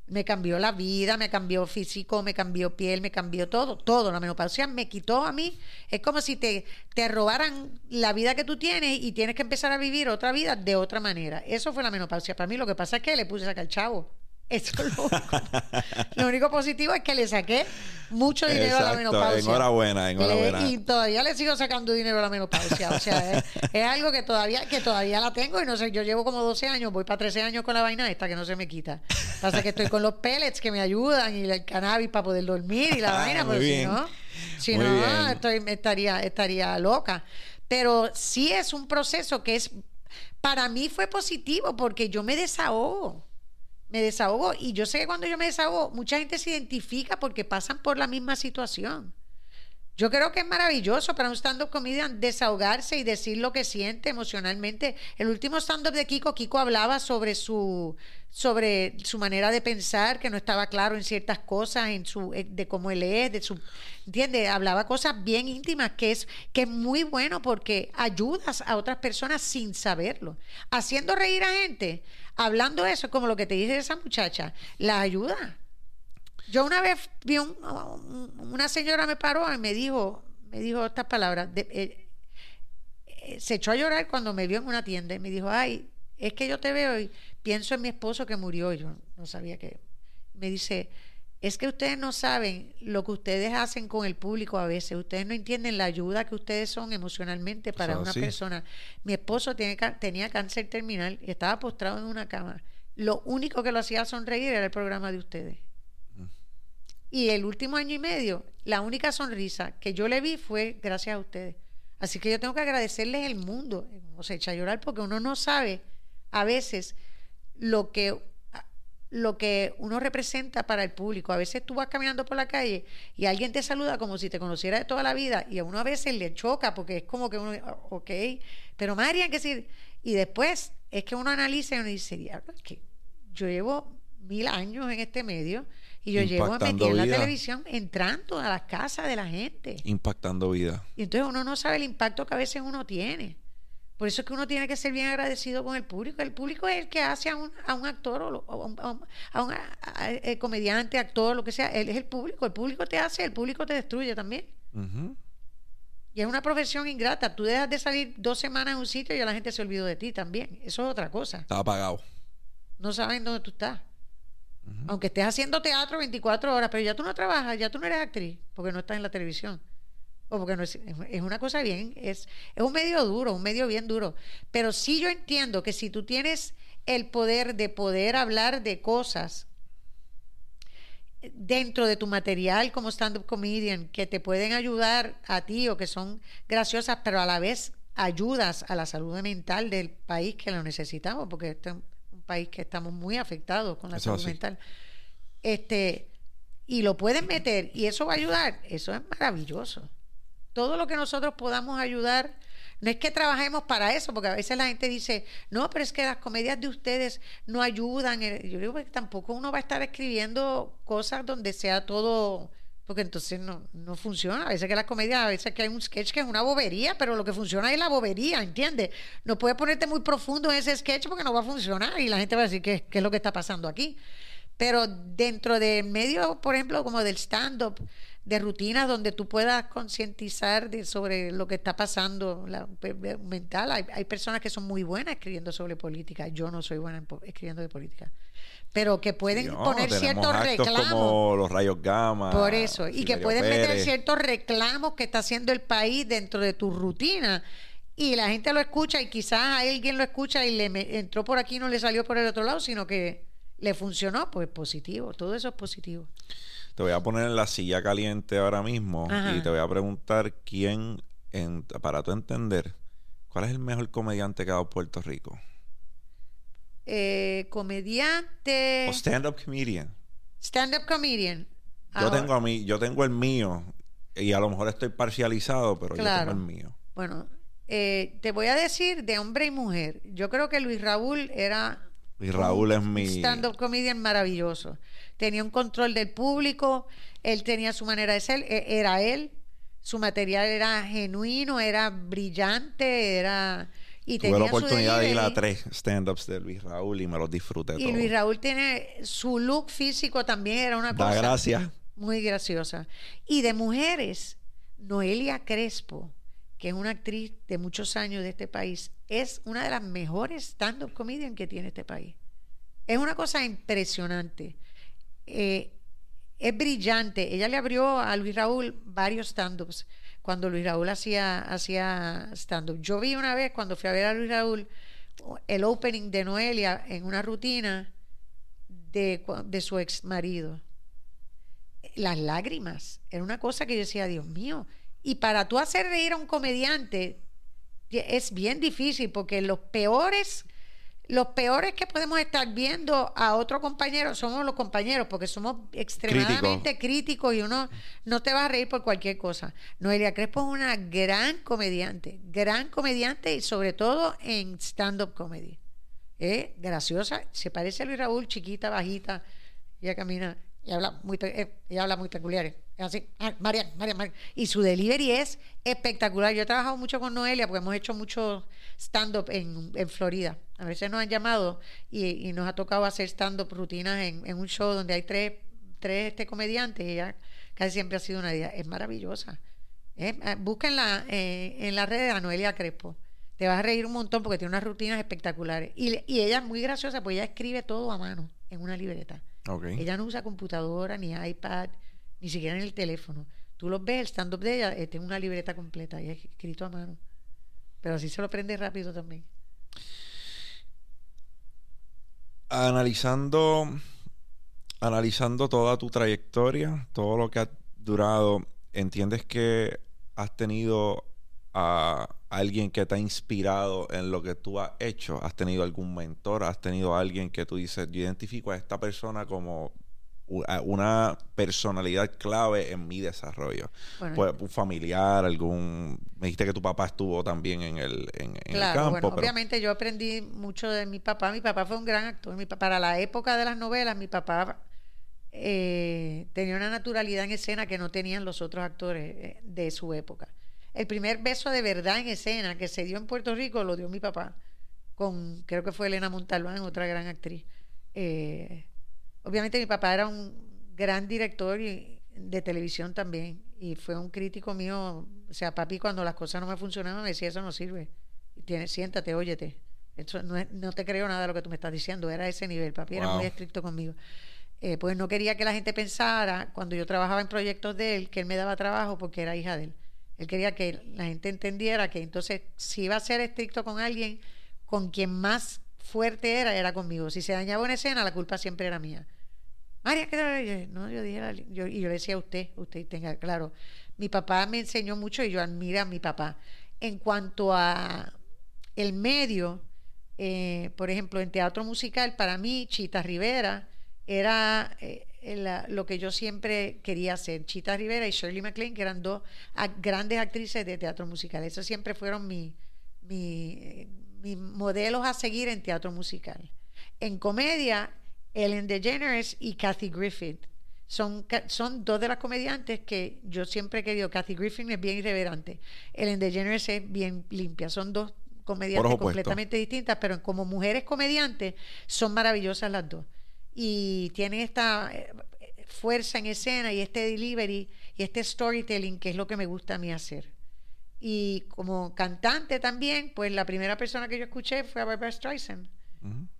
Me cambió la vida, me cambió físico, me cambió piel, me cambió todo, todo. La menopausia me quitó a mí. Es como si te, te robaran la vida que tú tienes y tienes que empezar a vivir otra vida de otra manera. Eso fue la menopausia. Para mí lo que pasa es que le puse a sacar el chavo. Eso es lo único. lo único positivo es que le saqué mucho dinero a la menopausia. Enhorabuena, enhorabuena. y todavía le sigo sacando dinero a la menopausia. O sea, es, algo que todavía, que todavía la tengo y no sé, yo llevo como 12 años, voy para 13 años con la vaina esta que no se me quita. Pasa que estoy con los pellets que me ayudan y el cannabis para poder dormir y la (laughs) ah, vaina, porque si no, si no, estoy, estaría, estaría loca. Pero sí es un proceso que es, para mí fue positivo porque yo me desahogo me desahogo. Y yo sé que cuando yo me desahogo, mucha gente se identifica porque pasan por la misma situación. Yo creo que es maravilloso para un stand-up comedian desahogarse y decir lo que siente emocionalmente. El último stand-up de Kiko, Kiko hablaba sobre su, sobre su manera de pensar, que no estaba claro en ciertas cosas, en su, eh, de cómo él es, de su, ¿entiendes? Hablaba cosas bien íntimas, que es, que es muy bueno porque ayudas a otras personas sin saberlo. Haciendo reír a gente, hablando eso, como lo que te dice esa muchacha, la ayuda. Yo una vez vi un, una señora me paró y me dijo, me dijo estas palabras, eh, eh, se echó a llorar cuando me vio en una tienda y me dijo, ay, es que yo te veo y pienso en mi esposo que murió, y yo no sabía que, me dice, es que ustedes no saben lo que ustedes hacen con el público a veces. Ustedes no entienden la ayuda que ustedes son emocionalmente para una persona. Mi esposo tiene, tenía cáncer terminal y estaba postrado en una cama. Lo único que lo hacía sonreír era el programa de ustedes. Mm. Y el último año y medio, la única sonrisa que yo le vi fue gracias a ustedes. Así que yo tengo que agradecerles el mundo. No se echa a llorar porque uno no sabe a veces lo que lo que uno representa para el público. A veces tú vas caminando por la calle y alguien te saluda como si te conociera de toda la vida y a uno a veces le choca porque es como que uno, ok, pero Marian, que decir, y después es que uno analiza y uno dice, diablo, es que yo llevo mil años en este medio y yo llevo metido en la televisión entrando a las casas de la gente. Impactando vida. Y entonces uno no sabe el impacto que a veces uno tiene. Por eso es que uno tiene que ser bien agradecido con el público. El público es el que hace a un, a un actor o a un, eh, comediante, actor, lo que sea. Él es el público. El público te hace, el público te destruye también. Y es una profesión ingrata. Tú dejas de salir dos semanas en un sitio y ya la gente se olvidó de ti también. Eso es otra cosa. Está apagado. No saben dónde tú estás. Aunque estés haciendo teatro 24 horas, pero ya tú no trabajas, ya tú no eres actriz, porque no estás en la televisión porque no es, es una cosa bien, es, es un medio duro, un medio bien duro. Pero sí yo entiendo que si tú tienes el poder de poder hablar de cosas dentro de tu material como stand-up comedian que te pueden ayudar a ti o que son graciosas, pero a la vez ayudas a la salud mental del país que lo necesitamos, porque este es un país que estamos muy afectados con la salud mental. Este, y lo pueden meter y eso va a ayudar, eso es maravilloso todo lo que nosotros podamos ayudar. No es que trabajemos para eso, porque a veces la gente dice, no, pero es que las comedias de ustedes no ayudan. Eh, yo digo que tampoco uno va a estar escribiendo cosas donde sea todo, porque entonces no, no funciona. A veces que las comedias, a veces que hay un sketch que es una bobería, pero lo que funciona es la bobería, ¿entiendes? No puedes ponerte muy profundo en ese sketch porque no va a funcionar y la gente va a decir, ¿qué, qué es lo que está pasando aquí? Pero dentro del medio, por ejemplo, como del stand-up, de rutinas donde tú puedas concientizar sobre lo que está pasando la, mental. Hay, hay personas que son muy buenas escribiendo sobre política. Yo no soy buena en escribiendo de política. Pero que pueden No, poner ciertos reclamos. como los rayos gamma. Por eso, y que puedes meter ciertos reclamos que está haciendo el país dentro de tu rutina. Y la gente lo escucha y quizás alguien lo escucha y le me- entró por aquí y no le salió por el otro lado, sino que le funcionó, pues positivo, todo eso es positivo. Te voy a poner en la silla caliente ahora mismo Ajá. y te voy a preguntar quién, en- para tu entender, ¿cuál es el mejor comediante que ha dado Puerto Rico? Eh, comediante, O stand-up comedian. stand-up comedian. Yo Ahora- tengo a mí, yo tengo el mío y a lo mejor estoy parcializado, pero Claro. yo tengo el mío. Bueno, eh, te voy a decir de hombre y mujer. Yo creo que Luis Raúl era Y Raúl es mi stand-up comedian maravilloso. Tenía un control del público, él tenía su manera de ser, e- era él, su material era genuino, era brillante, era y Tuve tenía la oportunidad de ir a tres stand-ups de Luis Raúl y me los disfruté Y todos. Luis Raúl tiene su look físico también era una Da cosa gracias. muy graciosa. Y de mujeres, Noelia Crespo, que es una actriz de muchos años de este país, es una de las mejores stand-up comedian que tiene este país. Es una cosa impresionante. Eh, es brillante. Ella le abrió a Luis Raúl varios stand-ups cuando Luis Raúl hacía, hacía stand-up. Yo vi una vez cuando fui a ver a Luis Raúl el opening de Noelia en una rutina de, de su ex marido. Las lágrimas. Era una cosa que yo decía, Dios mío. Y para tú hacer reír a un comediante es bien difícil porque los peores, los peores que podemos estar viendo a otro compañero somos los compañeros porque somos extremadamente críticos y uno no te va a reír por cualquier cosa. Noelia Crespo es una gran comediante, gran comediante y sobre todo en stand-up comedy. Es graciosa, se parece a Luis Raúl, chiquita, bajita, ella camina y habla muy, pe- eh, ella habla muy peculiar. Así, ah, Marian, Marian, Marian. Y su delivery es espectacular. Yo he trabajado mucho con Noelia porque hemos hecho mucho stand-up en, en Florida. A veces nos han llamado y, y nos ha tocado hacer stand-up rutinas en, en un show donde hay tres, tres este, comediantes y ella casi siempre ha sido una idea. Es maravillosa. Eh, búsquenla eh, en las redes a Noelia Crespo. Te vas a reír un montón porque tiene unas rutinas espectaculares. Y, ella es muy graciosa porque ella escribe todo a mano en una libreta. Ok. Ella no usa computadora, ni iPad, ni siquiera en el teléfono. Tú los ves, el stand-up de ella, eh, tiene una libreta completa y es escrito a mano. Pero así se lo prende rápido también. Analizando, analizando toda tu trayectoria, todo lo que has durado, ¿entiendes que has tenido a alguien que te ha inspirado en lo que tú has hecho? ¿Has tenido algún mentor? ¿Has tenido alguien que tú dices, yo identifico a esta persona como a una personalidad clave en mi desarrollo? Bueno, Pues, un familiar, algún... Me dijiste que tu papá estuvo también en el, en, en el Claro, campo, bueno, pero... obviamente yo aprendí mucho de mi papá. Mi papá fue un gran actor. Mi para la época de las novelas, mi papá eh, tenía una naturalidad en escena que no tenían los otros actores eh, de su época. El primer beso de verdad en escena que se dio en Puerto Rico lo dio mi papá, con creo que fue Elena Montalbán, otra gran actriz. Eh, obviamente mi papá era un gran director y- de televisión también y fue un crítico mío. O sea, papi cuando las cosas no me funcionaban me decía eso no sirve. Tienes, siéntate, óyete. Eso no, es- no te creo nada de lo que tú me estás diciendo. Era ese nivel. Papi era muy estricto conmigo. Eh, pues no quería que la gente pensara, cuando yo trabajaba en proyectos de él, que él me daba trabajo porque era hija de él. Él quería que la gente entendiera que entonces, si iba a ser estricto con alguien, con quien más fuerte era, era conmigo. Si se dañaba una escena, la culpa siempre era mía. María, ¿qué No, yo dije, y yo le decía a usted, usted tenga claro. Mi papá me enseñó mucho y yo admiro a mi papá. En cuanto a el medio, eh, por ejemplo, en teatro musical, para mí, Chita Rivera era eh, lo que yo siempre quería hacer. Chita Rivera y Shirley MacLaine, que eran dos grandes actrices de teatro musical. Esos siempre fueron mi- eh, mis modelos a seguir en teatro musical. En comedia, Ellen DeGeneres y Kathy Griffith. Son, son dos de las comediantes que yo siempre he querido. Kathy Griffin es bien irreverante. Ellen DeGeneres es bien limpia. Son dos comediantes completamente distintas, pero como mujeres comediantes son maravillosas las dos. Y tienen esta eh, fuerza en escena y este delivery y este storytelling que es lo que me gusta a mí hacer. Y como cantante también, pues la primera persona que yo escuché fue a Barbara Streisand.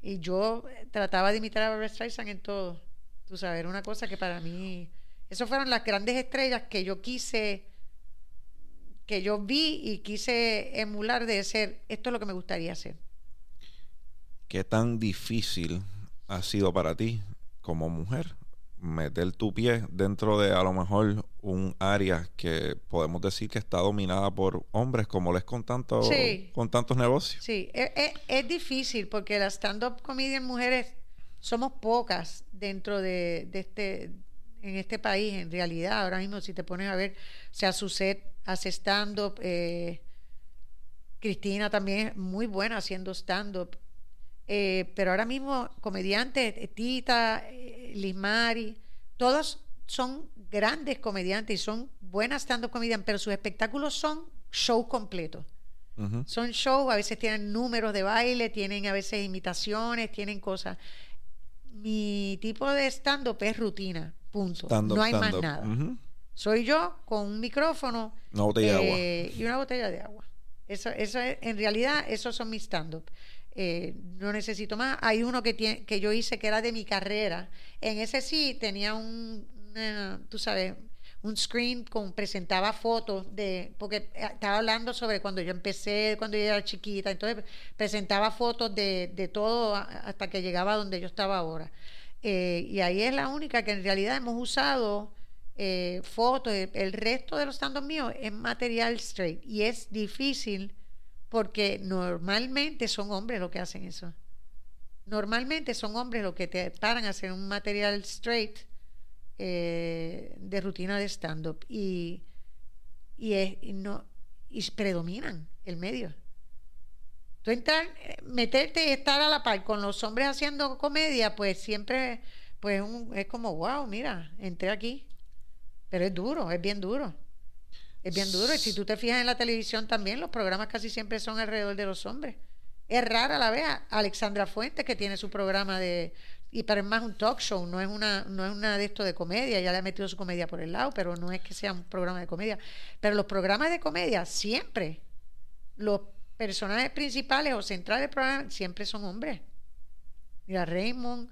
Y yo eh, trataba de imitar a Barbara Streisand en todo. Tú sabes, era una cosa que para mí... Esas fueron las grandes estrellas que yo quise, que yo vi y quise emular de ser, esto es lo que me gustaría hacer. ¿Qué tan difícil ha sido para ti como mujer meter tu pie dentro de a lo mejor un área que podemos decir que está dominada por hombres, como les con, tanto, con tantos negocios. Sí, es, e, es, difícil porque las stand-up comedian mujeres somos pocas dentro de, este en este país, en realidad. Ahora mismo, si te pones a ver, o sea, set hace stand-up, eh, Cristina también es muy buena haciendo stand-up. Eh, pero ahora mismo, comediantes, Tita, eh, Lismari, todos son grandes comediantes y son buenas stand-up comediantes, pero sus espectáculos son show completos. Son shows, a veces tienen números de baile, tienen a veces imitaciones, tienen cosas. Mi tipo de stand-up es rutina, punto. no hay más nada. Soy yo con un micrófono eh, y una botella de agua. Eso, eso en realidad, esos son mis stand-up. Eh, no necesito más. Hay uno que, tiene, que yo hice que era de mi carrera. En ese sí tenía un, tú sabes, un screen con presentaba fotos de, porque eh, estaba hablando sobre cuando yo empecé, cuando yo era chiquita, entonces presentaba fotos de, de todo hasta que llegaba a donde yo estaba ahora. Eh, y ahí es la única que en realidad hemos usado fotos. El, resto de los stands míos es material straight y es difícil porque normalmente son hombres los que hacen eso. Normalmente son hombres los que te paran a hacer un material straight eh, de rutina de stand-up y, y, no, y predominan el medio. Tú meterte y estar a la par con los hombres haciendo comedia, pues siempre pues es como, wow, mira, entré aquí. Pero es duro, es bien duro. Es bien duro. Y si tú te fijas en la televisión también, los programas casi siempre son alrededor de los hombres. Es rara la vea. Alexandra Fuentes, que tiene su programa de. Y para es más un talk show, no es una, no es una de esto de comedia, ya le ha metido su comedia por el lado, pero no es que sea un programa de comedia. Pero los programas de comedia siempre, los personajes principales o centrales del programa siempre son hombres. Mira, Raymond,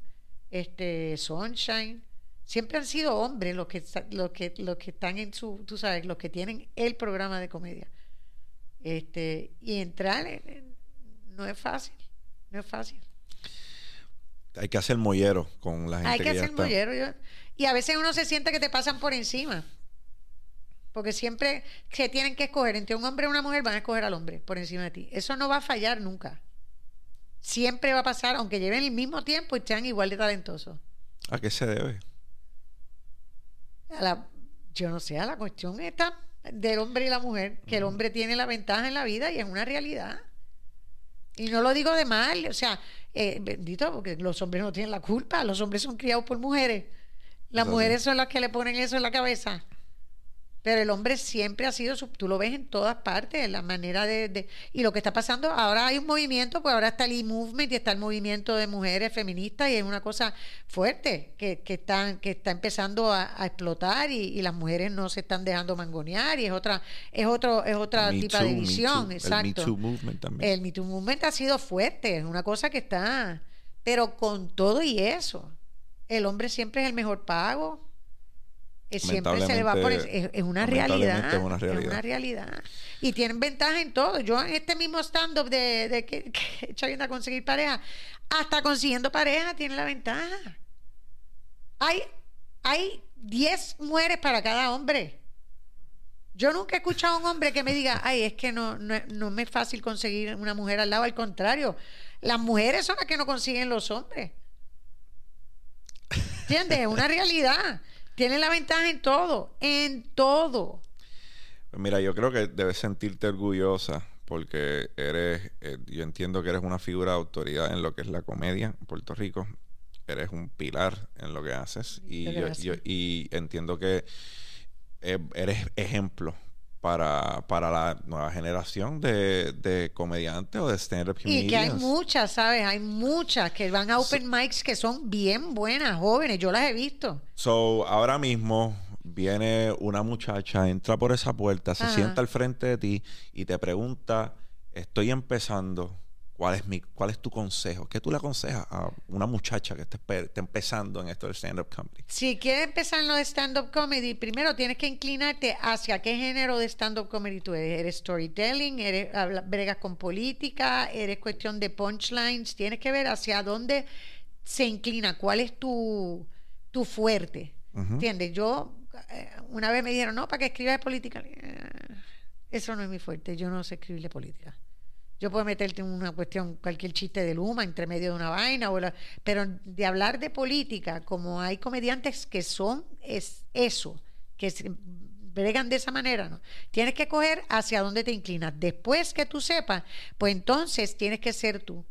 este, Sunshine, siempre han sido hombres los que, los que, los que están en su, tú sabes, los que tienen el programa de comedia. Este, y entrar no es fácil, no es fácil. Hay que hacer mollero con la gente. Hay que, hacer mollero. y a veces uno se siente que te pasan por encima. Porque siempre se tienen que escoger entre un hombre y una mujer, van a escoger al hombre por encima de ti. Eso no va a fallar nunca. Siempre va a pasar, aunque lleven el mismo tiempo y sean igual de talentosos. ¿A qué se debe? La, yo no sé, a la cuestión está del hombre y la mujer, que el hombre tiene la ventaja en la vida y es una realidad. Y no lo digo de mal, o sea, eh, bendito, porque los hombres no tienen la culpa, los hombres son criados por mujeres. Las mujeres son las que le ponen eso en la cabeza. Pero el hombre siempre ha sido, tú lo ves en todas partes, la manera de, Y lo que está pasando, ahora hay un movimiento, pues ahora está el e-movement y está el movimiento de mujeres feministas y es una cosa fuerte que, que, están, que está empezando a, explotar y, las mujeres no se están dejando mangonear y es otra es otro es otra tipo de visión, exacto. El Me Too Movement también. El Me Too Movement ha sido fuerte, es una cosa que está... Pero con todo y eso, el hombre siempre es el mejor pago siempre se le va por es, una realidad, es una realidad. Y tienen ventaja en todo. Yo en este mismo stand-up de, de que, (laughs) que a conseguir pareja, hasta consiguiendo pareja tiene la ventaja. Hay, hay 10 mujeres para cada hombre. Yo nunca he escuchado a un hombre que me diga, ay, es que no, no, no me es fácil conseguir una mujer al lado. Al contrario, las mujeres son las que no consiguen los hombres. ¿Entiendes? Es una realidad. Tiene la ventaja en todo, en todo. Pues mira, yo creo que debes sentirte orgullosa porque eres, eh, yo entiendo que eres una figura de autoridad en lo que es la comedia en Puerto Rico. Eres un pilar en lo que haces y, yo, y entiendo que eh, eres ejemplo para, para la nueva generación de, de comediantes o de stand-up Y que hay muchas, ¿sabes? Hay muchas que van a open mics que son bien buenas, jóvenes. Yo las he visto. So, ahora mismo viene una muchacha, entra por esa puerta, se sienta al frente de ti y te pregunta, estoy empezando, ¿cuál es, mi, cuál es tu consejo? ¿Qué tú le aconsejas a una muchacha que está, está empezando en esto del stand-up comedy? Si quieres empezar en lo de stand-up comedy, primero tienes que inclinarte hacia qué género de stand-up comedy tú eres. ¿Eres storytelling? ¿Eres habla- bregas con política? ¿Eres cuestión de punchlines? Tienes que ver hacia dónde se inclina, cuál es tu, tu fuerte. ¿Entiendes? Yo, eh, una vez me dijeron, no, para que escribas política. Eh, Eso no es mi fuerte, yo no sé escribir de política. Yo puedo meterte en una cuestión, cualquier chiste de Luma entre medio de una vaina, o pero de hablar de política, como hay comediantes que son es eso, que bregan de esa manera, ¿no? Tienes que coger hacia dónde te inclinas. Después que tú sepas, pues entonces tienes que ser tú.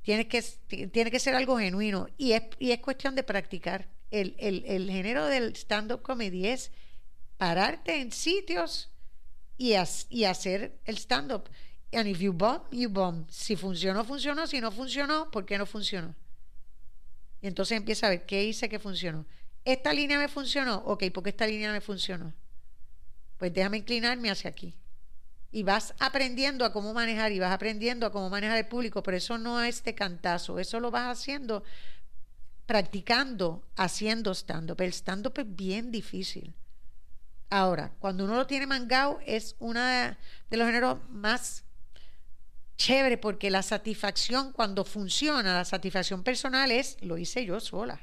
Tienes que, tiene que ser algo genuino y es, y es cuestión de practicar. El, el, género del stand-up comedy es pararte en sitios y, has- y hacer el stand-up. And if you bomb, you bomb. Si funcionó, funcionó. Si no funcionó, ¿por qué no funcionó? Y entonces empieza a ver qué hice que funcionó. Esta línea me funcionó. Ok, ¿por qué esta línea me funcionó? Pues déjame inclinarme hacia aquí. Y vas aprendiendo a cómo manejar y vas aprendiendo a cómo manejar el público, pero eso no es de cantazo, eso lo vas haciendo practicando, haciendo stand-up. El stand-up es bien difícil. Ahora, cuando uno lo tiene mangado, es una de los géneros más chévere porque la satisfacción cuando funciona, la satisfacción personal es lo hice yo sola.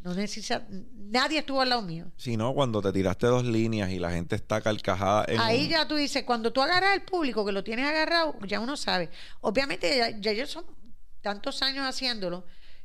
No necesita, nadie estuvo al lado mío. Si no, cuando te tiraste dos líneas y la gente está carcajada en Ahí un- ya tú dices, cuando tú agarras al público, que lo tienes agarrado, ya uno sabe. Obviamente, ya, ya yo son tantos años haciéndolo,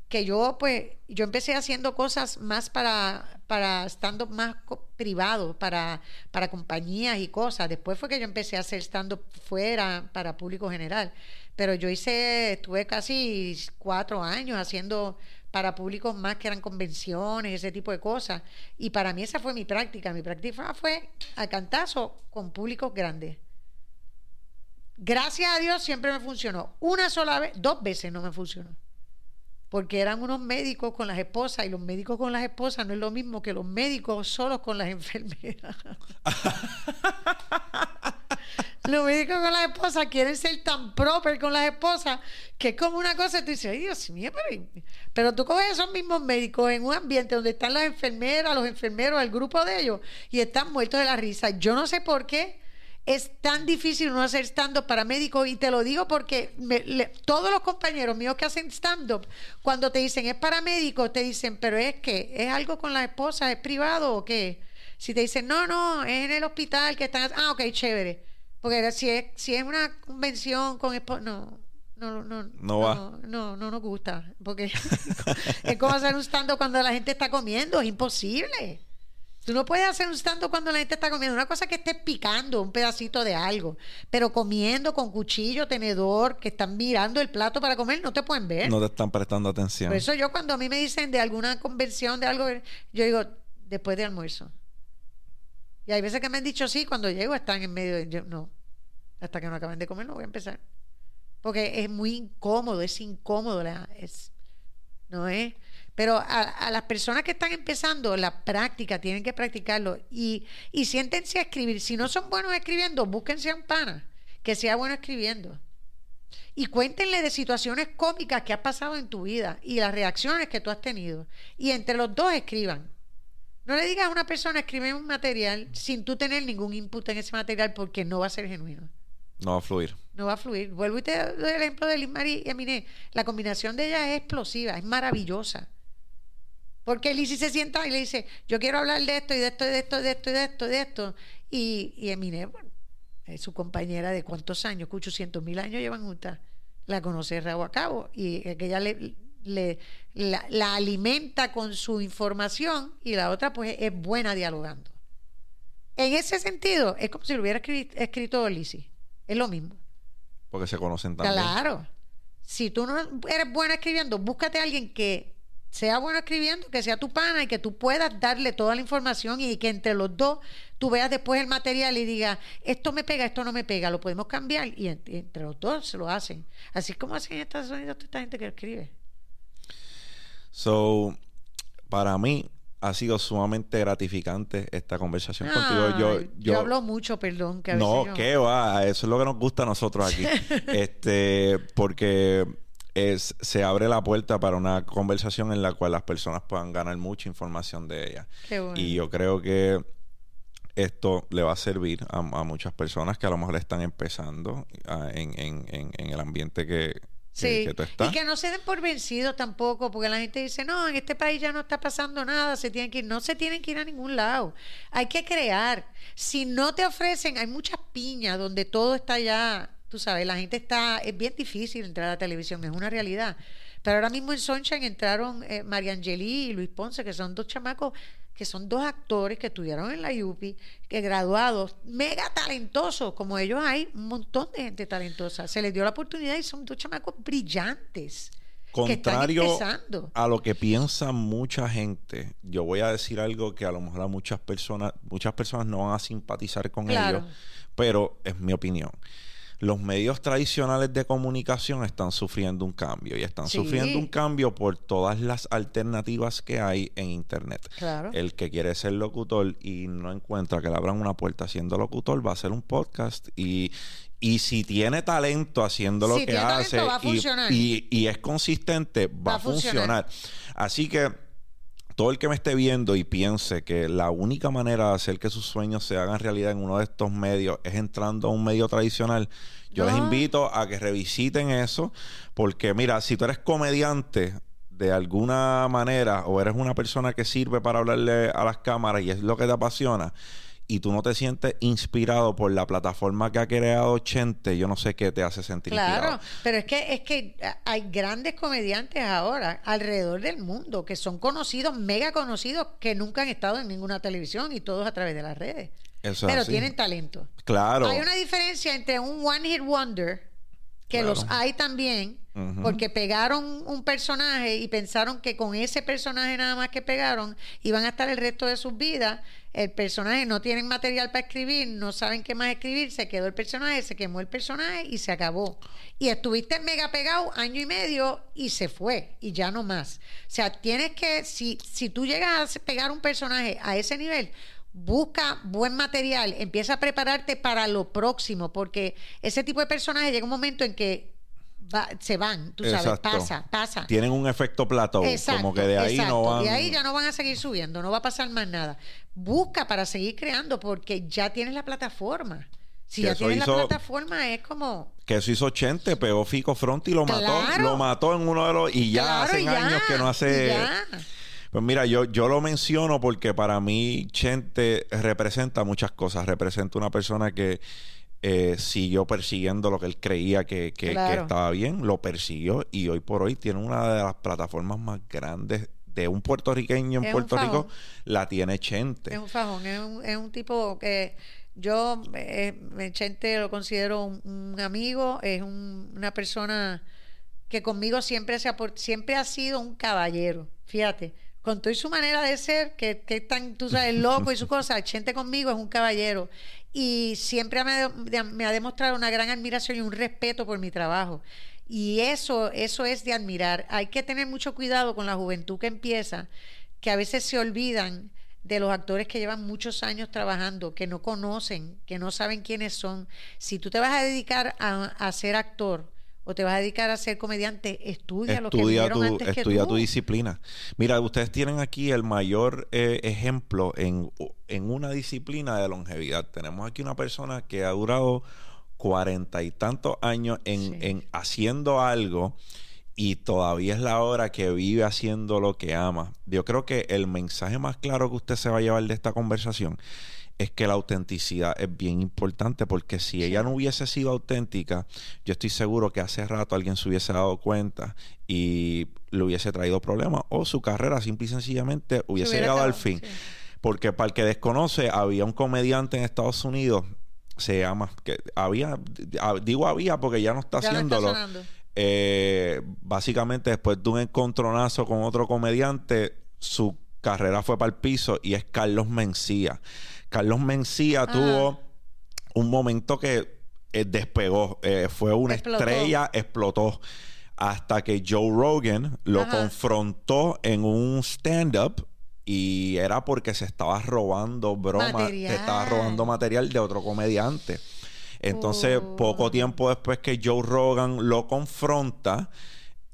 que yo, pues, yo empecé haciendo cosas más para, para estando más privado, para, para compañías y cosas. Después fue que yo empecé a hacer stand-up fuera para público general. Pero yo hice, estuve casi cuatro años haciendo para públicos más que eran convenciones, ese tipo de cosas. Y para mí esa fue mi práctica. Mi práctica fue a cantazo con públicos grandes. Gracias a Dios siempre me funcionó. Una sola vez, dos veces no me funcionó. Porque eran unos médicos con las esposas y los médicos con las esposas no es lo mismo que los médicos solos con las (laughs) enfermeras. los médicos con las esposas quieren ser tan proper con las esposas que es como una cosa tú dices, ay Dios mío, pero, pero tú coges esos mismos médicos en un ambiente donde están las enfermeras, los enfermeros, el grupo de ellos y están muertos de la risa. Yo no sé por qué es tan difícil uno hacer stand-up para médicos y te lo digo porque me- le- todos los compañeros míos que hacen stand-up, cuando te dicen es para médicos, te dicen, pero es que es algo con la esposa, es privado o qué. Si te dicen, no, no, es en el hospital que están, ah, ok, chévere. Porque si es, si es una convención con esposa, no. No, no, No va. no, no, no nos gusta. Porque (laughs) es como hacer un stand-up cuando la gente está comiendo, es imposible. Tú no puedes hacer un stand cuando la gente está comiendo. Una cosa es que estés picando un pedacito de algo, pero comiendo con cuchillo, tenedor, que están mirando el plato para comer, no te pueden ver. no te están prestando atención. Por eso yo cuando a mí me dicen de alguna convención, de algo, yo digo, después de almuerzo. Y hay veces que me han dicho sí, cuando llego están en medio de... Yo, no, hasta que no acaben de comer no voy a empezar. Porque es muy incómodo, es incómodo, la- es, no es... Pero a, a las personas que están empezando la práctica, tienen que practicarlo y, y siéntense a escribir. Si no son buenos escribiendo, búsquense a un pana que sea bueno escribiendo. Y cuéntenle de situaciones cómicas que has pasado en tu vida y las reacciones que tú has tenido. Y entre los dos escriban. No le digas a una persona escribe un material sin tú tener ningún input en ese material porque no va a ser genuino. No va a fluir. No va a fluir. Vuelvo y te doy el ejemplo de Liz Marie y Eminé. La combinación de ellas es explosiva, es maravillosa. Porque Lizzie se sienta y le dice, yo quiero hablar de esto y de esto y de esto y de esto y de esto y de esto. Y, y Eminé, bueno, es su compañera de cuántos años, 800 mil años llevan juntas. La conoce de rabo a cabo y que ella le, le- la, la alimenta con su información y la otra pues es buena dialogando. En ese sentido, es como si lo hubiera escri- escrito Lizzie. Es lo mismo. Porque se conocen también. Claro. Si tú no eres buena escribiendo, búscate a alguien que sea bueno escribiendo, que sea tu pana y que tú puedas darle toda la información y que entre los dos tú veas después el material y digas, esto me pega, esto no me pega, lo podemos cambiar y, en- y entre los dos se lo hacen. Así es como hacen en Estados Unidos toda esta gente que escribe. So, para mí, ha sido sumamente gratificante esta conversación contigo. Yo, yo, hablo mucho, perdón. Que a no, veces yo- qué va, eso es lo que nos gusta a nosotros aquí. (laughs) este, porque es, se abre la puerta para una conversación en la cual las personas puedan ganar mucha información de ella. Qué bueno. Y yo creo que esto le va a servir a, a muchas personas que a lo mejor están empezando ah, en, en- en- en el ambiente que, que- Sí, que tú estás. y que no se den por vencidos tampoco, porque la gente dice, no, en este país ya no está pasando nada, se tienen que ir. No se tienen que ir a ningún lado. Hay que crear. Si no te ofrecen, hay muchas piñas donde todo está ya, tú sabes, la gente está, es bien difícil entrar a la televisión, es una realidad. Pero ahora mismo en Sunshine entraron eh, María Angelí y Luis Ponce, que son dos chamacos que son dos actores que estudiaron en la UPI, que graduados, mega talentosos, como ellos hay un montón de gente talentosa. Se les dio la oportunidad y son dos chamacos brillantes. que están Contrario a lo que piensa mucha gente, yo voy a decir algo que a lo mejor a muchas personas, muchas personas no van a simpatizar con Claro. ellos, pero es mi opinión. Los medios tradicionales de comunicación están sufriendo un cambio y están Sí. sufriendo un cambio por todas las alternativas que hay en internet. Claro. El que quiere ser locutor y no encuentra que le abran una puerta siendo locutor va a hacer un podcast y, y si tiene talento haciendo lo Si que tiene talento, hace va a y- funcionar. y, y es consistente, va, a funcionar. Así que todo el que me esté viendo y piense que la única manera de hacer que sus sueños se hagan realidad en uno de estos medios es entrando a un medio tradicional, yo les invito a que revisiten eso, porque mira, si tú eres comediante de alguna manera o eres una persona que sirve para hablarle a las cámaras y es lo que te apasiona, y tú no te sientes inspirado por la plataforma que ha creado Chente, yo no sé qué te hace sentir Claro, inspirado. pero es que es que hay grandes comediantes ahora alrededor del mundo que son conocidos, mega conocidos, que nunca han estado en ninguna televisión y todos a través de las redes. Eso es pero así. tienen talento. Claro. Hay una diferencia entre un one hit wonder, que Claro. los hay también, porque pegaron un personaje y pensaron que con ese personaje nada más que pegaron iban a estar el resto de sus vidas. El personaje no tienen material para escribir, no saben qué más escribir, se quedó el personaje, se quemó el personaje y se acabó. Y estuviste mega pegado año y medio y se fue y ya no más. O sea, tienes que, si, si tú llegas a pegar un personaje a ese nivel, busca buen material, empieza a prepararte para lo próximo, porque ese tipo de personajes llega un momento en que va- se van, tú sabes, Exacto. pasa, pasa. Tienen un efecto Exacto, como que de ahí exacto. no van. De ahí ya no van a seguir subiendo, no va a pasar más nada. Busca para seguir creando porque ya tienes la plataforma. Si ya tienes hizo- la plataforma es como... Que eso hizo Chente, pegó Fico Fronti y lo mató. Lo mató en uno de los. Y ya Claro, ya, años que no hace. Pues mira, yo, yo lo menciono porque para mí Chente representa muchas cosas. Representa una persona que eh, siguió persiguiendo lo que él creía que, que- estaba bien, lo persiguió y hoy por hoy tiene una de las plataformas más grandes de un puertorriqueño en Es Puerto Rico, la tiene Chente. Es un fajón, es un, es un tipo que yo, eh, Chente, lo considero un, un amigo, es un- una persona que conmigo siempre, se ha, siempre ha sido un caballero, fíjate, con toda su manera de ser, que, que tan, tú sabes, loco y su cosa, Chente conmigo es un caballero y siempre me, ha- de- me ha demostrado una gran admiración y un respeto por mi trabajo. Y eso, eso es de admirar. Hay que tener mucho cuidado con la juventud que empieza, que a veces se olvidan de los actores que llevan muchos años trabajando, que no conocen, que no saben quiénes son. Si tú te vas a dedicar a, a ser actor o te vas a dedicar a ser comediante, estudia, lo que vivieron tu, antes que estudia tú. tu disciplina. Mira, ustedes tienen aquí el mayor eh, ejemplo en, en una disciplina de longevidad. Tenemos aquí una persona que ha durado cuarenta y tantos años en, Sí. en haciendo algo y todavía es la hora que vive haciendo lo que ama. Yo creo que el mensaje más claro que usted se va a llevar de esta conversación es que la autenticidad es bien importante porque si ella no hubiese sido auténtica, yo estoy seguro que hace rato alguien se hubiese dado cuenta y le hubiese traído problemas o su carrera simple y sencillamente hubiese llegado al fin. sí. Porque para el que desconoce, había un comediante en Estados Unidos, se llama, que había, digo había porque ya no está Ya no está haciéndolo. Eh, básicamente después de un encontronazo con otro comediante, su carrera fue para el piso y es Carlos Mencía. Carlos Mencía Ah. tuvo un momento que eh, despegó, eh, fue una Explotó. estrella, explotó. Hasta que Joe Rogan lo Ajá. confrontó en un stand-up y era porque se estaba robando broma, se estaba robando material de otro comediante. Entonces, poco Oh. tiempo después que Joe Rogan lo confronta,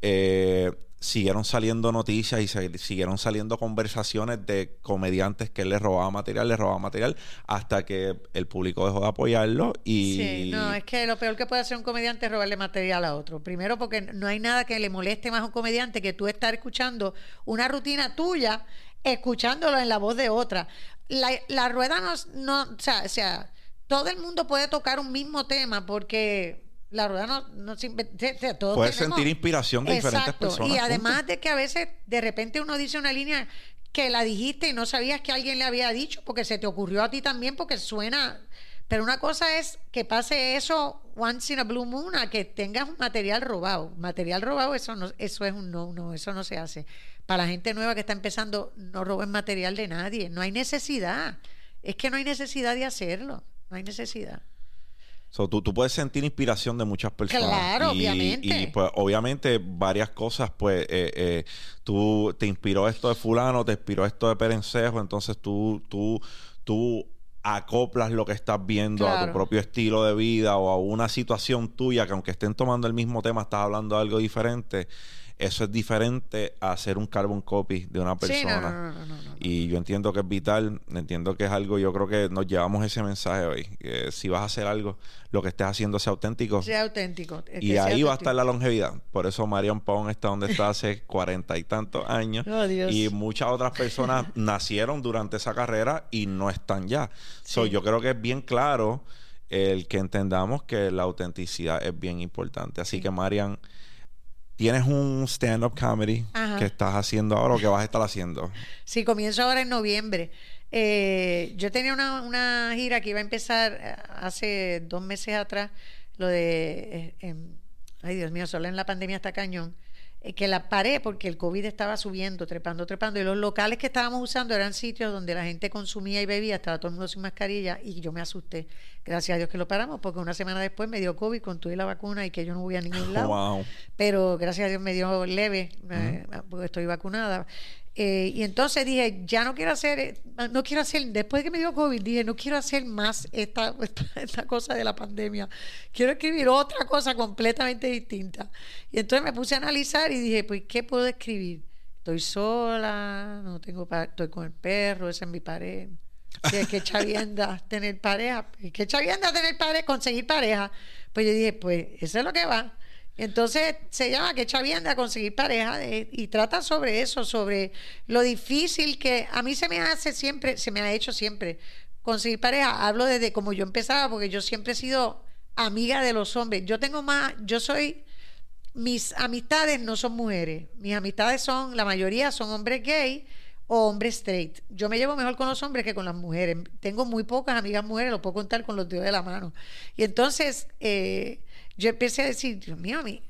eh, siguieron saliendo noticias y siguieron saliendo conversaciones de comediantes que él le robaba material, le robaba material, hasta que el público dejó de apoyarlo y... Sí, no, es que lo peor que puede hacer un comediante es robarle material a otro. Primero porque no hay nada que le moleste más a un comediante que tú estar escuchando una rutina tuya, escuchándolo en la voz de otra. La, la rueda no, no o, sea, o sea, todo el mundo puede tocar un mismo tema porque la rueda no, no siempre- o sea, todos Puedes tenemos- sentir inspiración de diferentes personas. Y además de que a veces de repente uno dice una línea que la dijiste y no sabías que alguien le había dicho porque se te ocurrió a ti también porque suena. Pero una cosa es que pase eso once in a blue moon a que tengas un material robado. Material robado, eso no, eso es un no, no, eso no se hace. Para la gente nueva que está empezando, no roben material de nadie. No hay necesidad. Es que no hay necesidad de hacerlo. No hay necesidad. So, tú, tú puedes sentir inspiración de muchas personas. Claro, Y- obviamente. Y pues obviamente varias cosas, pues eh, eh, tú te inspiró esto de fulano, te inspiró esto de Perencejo, entonces tú, tú, tú acoplas lo que estás viendo a tu propio estilo de vida o a una situación tuya que aunque estén tomando el mismo tema, estás hablando de algo diferente. Eso es diferente a hacer un carbon copy de una Sí, persona. no, no, no, no, no. Y yo entiendo que es vital, entiendo que es algo, yo creo que nos llevamos ese mensaje hoy, que si vas a hacer algo, lo que estés haciendo sea auténtico. Sea auténtico. es que y ahí va a estar la longevidad. Por eso Marian Pong está donde está hace (laughs) cuarenta y tantos años. Oh, Dios. Y muchas otras personas (laughs) nacieron durante esa carrera y no están ya. So, Sí. yo creo que es bien claro el que entendamos que la autenticidad es bien importante. Así que Marian, tienes un stand-up comedy Ajá. que estás haciendo ahora o que vas a estar haciendo. Sí, comienzo ahora en noviembre. Eh, yo tenía una, una gira que iba a empezar eh, hace dos meses atrás, lo de, eh, em, ay Dios mío, solo en la pandemia está cañón, que la paré porque el COVID estaba subiendo, trepando, trepando, y los locales que estábamos usando eran sitios donde la gente consumía y bebía, estaba todo el mundo sin mascarilla, y yo me asusté. Gracias a Dios que lo paramos, porque una semana después me dio COVID con tuve la vacuna y que yo no voy a ningún (laughs) lado Wow. pero gracias a Dios me dio leve, eh, porque estoy vacunada. Eh, y entonces dije, ya no quiero hacer, eh, no quiero hacer, después de que me dio COVID, dije, no quiero hacer más (laughs) esta, esta, cosa de la pandemia. Quiero escribir otra cosa completamente distinta. Y entonces me puse a analizar y dije, pues, ¿qué puedo escribir? Estoy sola, no tengo estoy con el perro, esa es mi pared. Que, que chavienda tener pareja, que chavienda tener pareja, conseguir pareja. Pues yo dije, pues eso es lo que va. Entonces se llama que chavienda conseguir pareja y trata sobre eso, sobre lo difícil que a mí se me hace siempre, se me ha hecho siempre conseguir pareja. Hablo desde como yo empezaba, porque yo siempre he sido amiga de los hombres. Yo tengo más, yo soy mis amistades no son mujeres. Mis amistades son, la mayoría son hombres gay o hombres straight. Yo me llevo mejor con los hombres que con las mujeres. Tengo muy pocas amigas mujeres, lo puedo contar con los dedos de la mano. Y entonces eh, yo empecé a decir, Dios mío, a mí,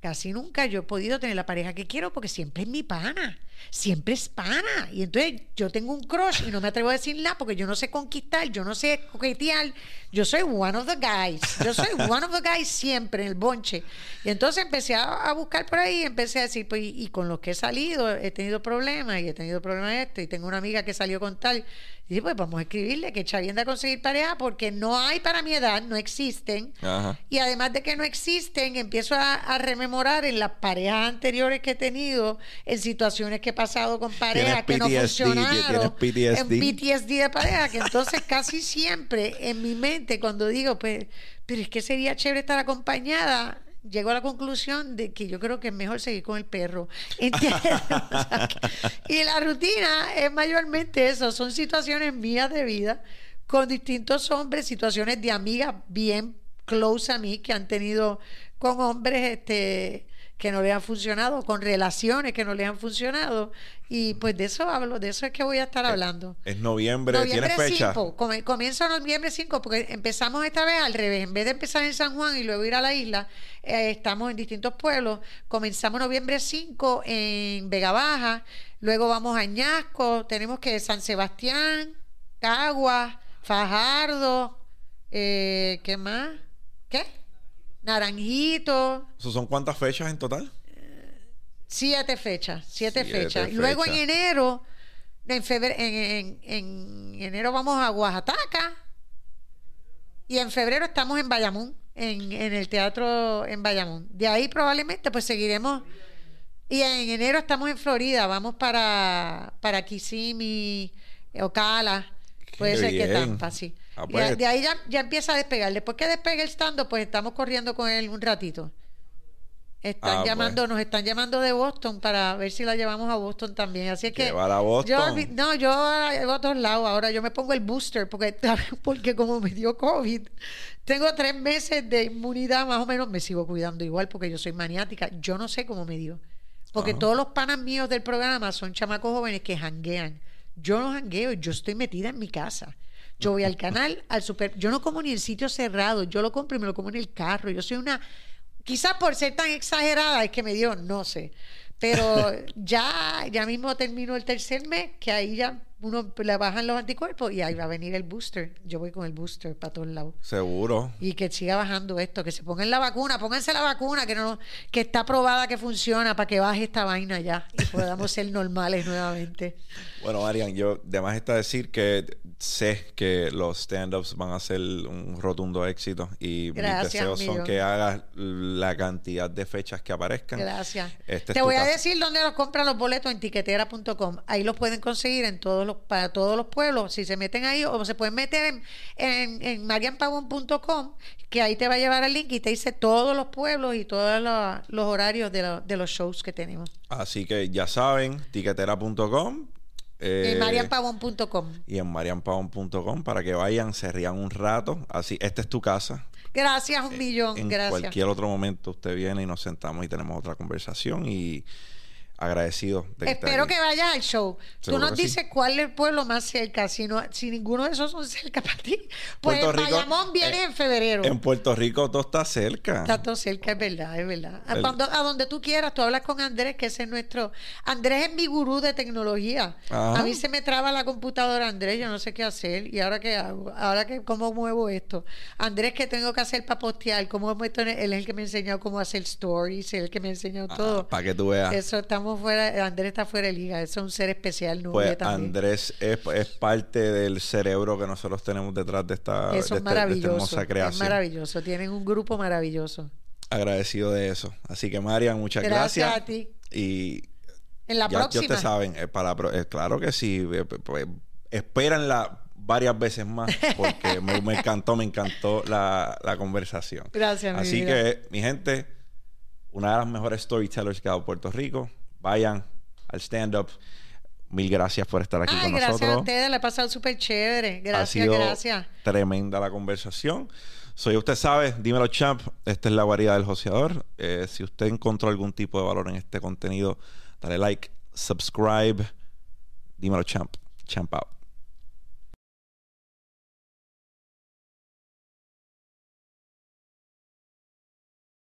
casi nunca yo he podido tener la pareja que quiero porque siempre es mi pana. Siempre es pana. Y entonces yo tengo un crush y no me atrevo a decir nada porque yo no sé conquistar, yo no sé coquetear. Yo soy one of the guys. Yo soy one of the guys siempre en el bonche. Y entonces empecé a, buscar por ahí, empecé a decir, pues, y, con los que he salido he tenido problemas y he tenido problemas esto. Y tengo una amiga que salió con tal. Y pues vamos a escribirle que chavienda a conseguir pareja porque no hay para mi edad, no existen. Ajá. Y además de que no existen, empiezo a, a rememorar en las parejas anteriores que he tenido, en situaciones que he pasado con parejas que no PTSD, funcionaron, tienes PTSD. en PTSD de pareja, que entonces casi siempre en mi mente cuando digo, pues, pero es que sería chévere estar acompañada, llego a la conclusión de que yo creo que es mejor seguir con el perro. (laughs) (laughs) Y la rutina es mayormente eso, son situaciones mías de vida con distintos hombres, situaciones de amigas bien close a mí que han tenido con hombres este que no les han funcionado, con relaciones que no les han funcionado. Y pues de eso hablo, de eso es que voy a estar hablando. Es noviembre, Noviembre ¿tienes fecha? 5, come- comienzo noviembre 5 porque empezamos esta vez al revés, en vez de empezar en San Juan y luego ir a la isla, eh, estamos en distintos pueblos, comenzamos noviembre 5 en Vega Baja, luego vamos a Añasco, tenemos que San Sebastián, Caguas, Fajardo, eh, ¿qué más? ¿Qué? Naranjito, ¿Eso ¿Son cuántas fechas en total? Siete fechas, siete, Siete fechas. Y Luego en enero En, febrero, en, en- en enero vamos a Oaxaca. Y en febrero estamos en Bayamón, en, en el teatro en Bayamón. De ahí probablemente pues seguiremos. Y en enero estamos en Florida, vamos para, para Kissimmee, Ocala, puede Qué ser que. Tampa, sí. Ah, pues. de ahí ya, ya empieza a despegar. Después que despegue el stand pues estamos corriendo con él un ratito. Están Ah, llamando, nos están llamando de Boston para ver si la llevamos a Boston también. Así es que Llevar a Boston. yo no, yo llevo a todos lados. Ahora yo me pongo el booster porque, (laughs) porque como me dio COVID, tengo tres meses de inmunidad más o menos. Me sigo cuidando igual porque yo soy maniática. Yo no sé cómo me dio. Porque Ajá. todos los panas míos del programa son chamacos jóvenes que janguean. Yo no jangueo, yo estoy metida en mi casa. Yo voy al canal, al super. Yo no como ni en sitios cerrados. Yo lo compro y me lo como en el carro. Yo soy una. Quizás por ser tan exagerada es que me dio, no sé. Pero (laughs) ya, ya mismo termino el tercer mes, que ahí ya uno le bajan los anticuerpos y ahí va a venir el booster. Yo voy con el booster para todos lados. Seguro. Y que siga bajando esto, que se pongan la vacuna, pónganse la vacuna, que no, que está probada que funciona para que baje esta vaina ya y podamos ser normales nuevamente. Bueno, Marian, yo además está decir que sé que los stand-ups van a ser un rotundo éxito y Gracias, mis deseos son que hagas la cantidad de fechas que aparezcan. Gracias. Este es Te voy a decir dónde los compran los boletos en tiquetera.com. Ahí los pueden conseguir en todos los, para todos los pueblos. Si se meten ahí o se pueden meter en, en, en marianpavón.com, que ahí te va a llevar el link y te dice todos los pueblos y todos los, los horarios de, lo- de los shows que tenemos. Así que ya saben, tiquetera.com eh, en marianpavón.com. y en marianpaon.com para que vayan, se rían un rato. Así, esta es tu casa. Gracias, un millón. En Gracias. cualquier otro momento usted viene y nos sentamos y tenemos otra conversación y agradecido de que Espero que vayas al show. Tú Seguro nos que sí. dices cuál es el pueblo más cerca. Si, no, si ninguno de esos son cerca para ti, pues Puerto Rico, Bayamón viene eh, en febrero. En Puerto Rico todo está cerca. Está todo cerca, es verdad, es verdad. A, cuando- a donde tú quieras, tú hablas con Andrés, que ese es nuestro... Andrés es mi gurú de tecnología. Ajá. A mí se me traba la computadora, Andrés, yo no sé qué hacer. ¿Y ahora qué hago? ¿Ahora qué, cómo muevo esto? Andrés, ¿qué tengo que hacer para postear? ¿Cómo en- Él es el que me ha enseñado cómo hacer stories, él es el que me ha enseñado todo. para que tú veas. Eso estamos fuera, Andrés está fuera de liga, es un ser especial, no Pues también. Andrés es, es parte del cerebro que nosotros tenemos detrás de esta, de Eso este- es de esta hermosa es creación. maravilloso. Tienen un grupo maravilloso. Agradecido de eso. Así que Marian, muchas Gracias gracias. a ti. Y En la ya, ya próxima. ustedes saben, eh, para, eh, claro que sí. eh, pues, espérenla varias veces más porque (laughs) me, me encantó, me encantó la, la conversación. Gracias, mi Así vida. que, mi gente, una de las mejores storytellers que ha dado Puerto Rico. Vayan al stand-up. Mil gracias por estar aquí Ay, con gracias nosotros. a ustedes, le he pasado súper chévere. ha Gracias, sido gracias. tremenda la conversación. Soy usted sabe, dímelo champ, esta es la guarida del joseador. Eh, si usted encontró algún tipo de valor en este contenido, dale like, subscribe, dímelo champ, champ out.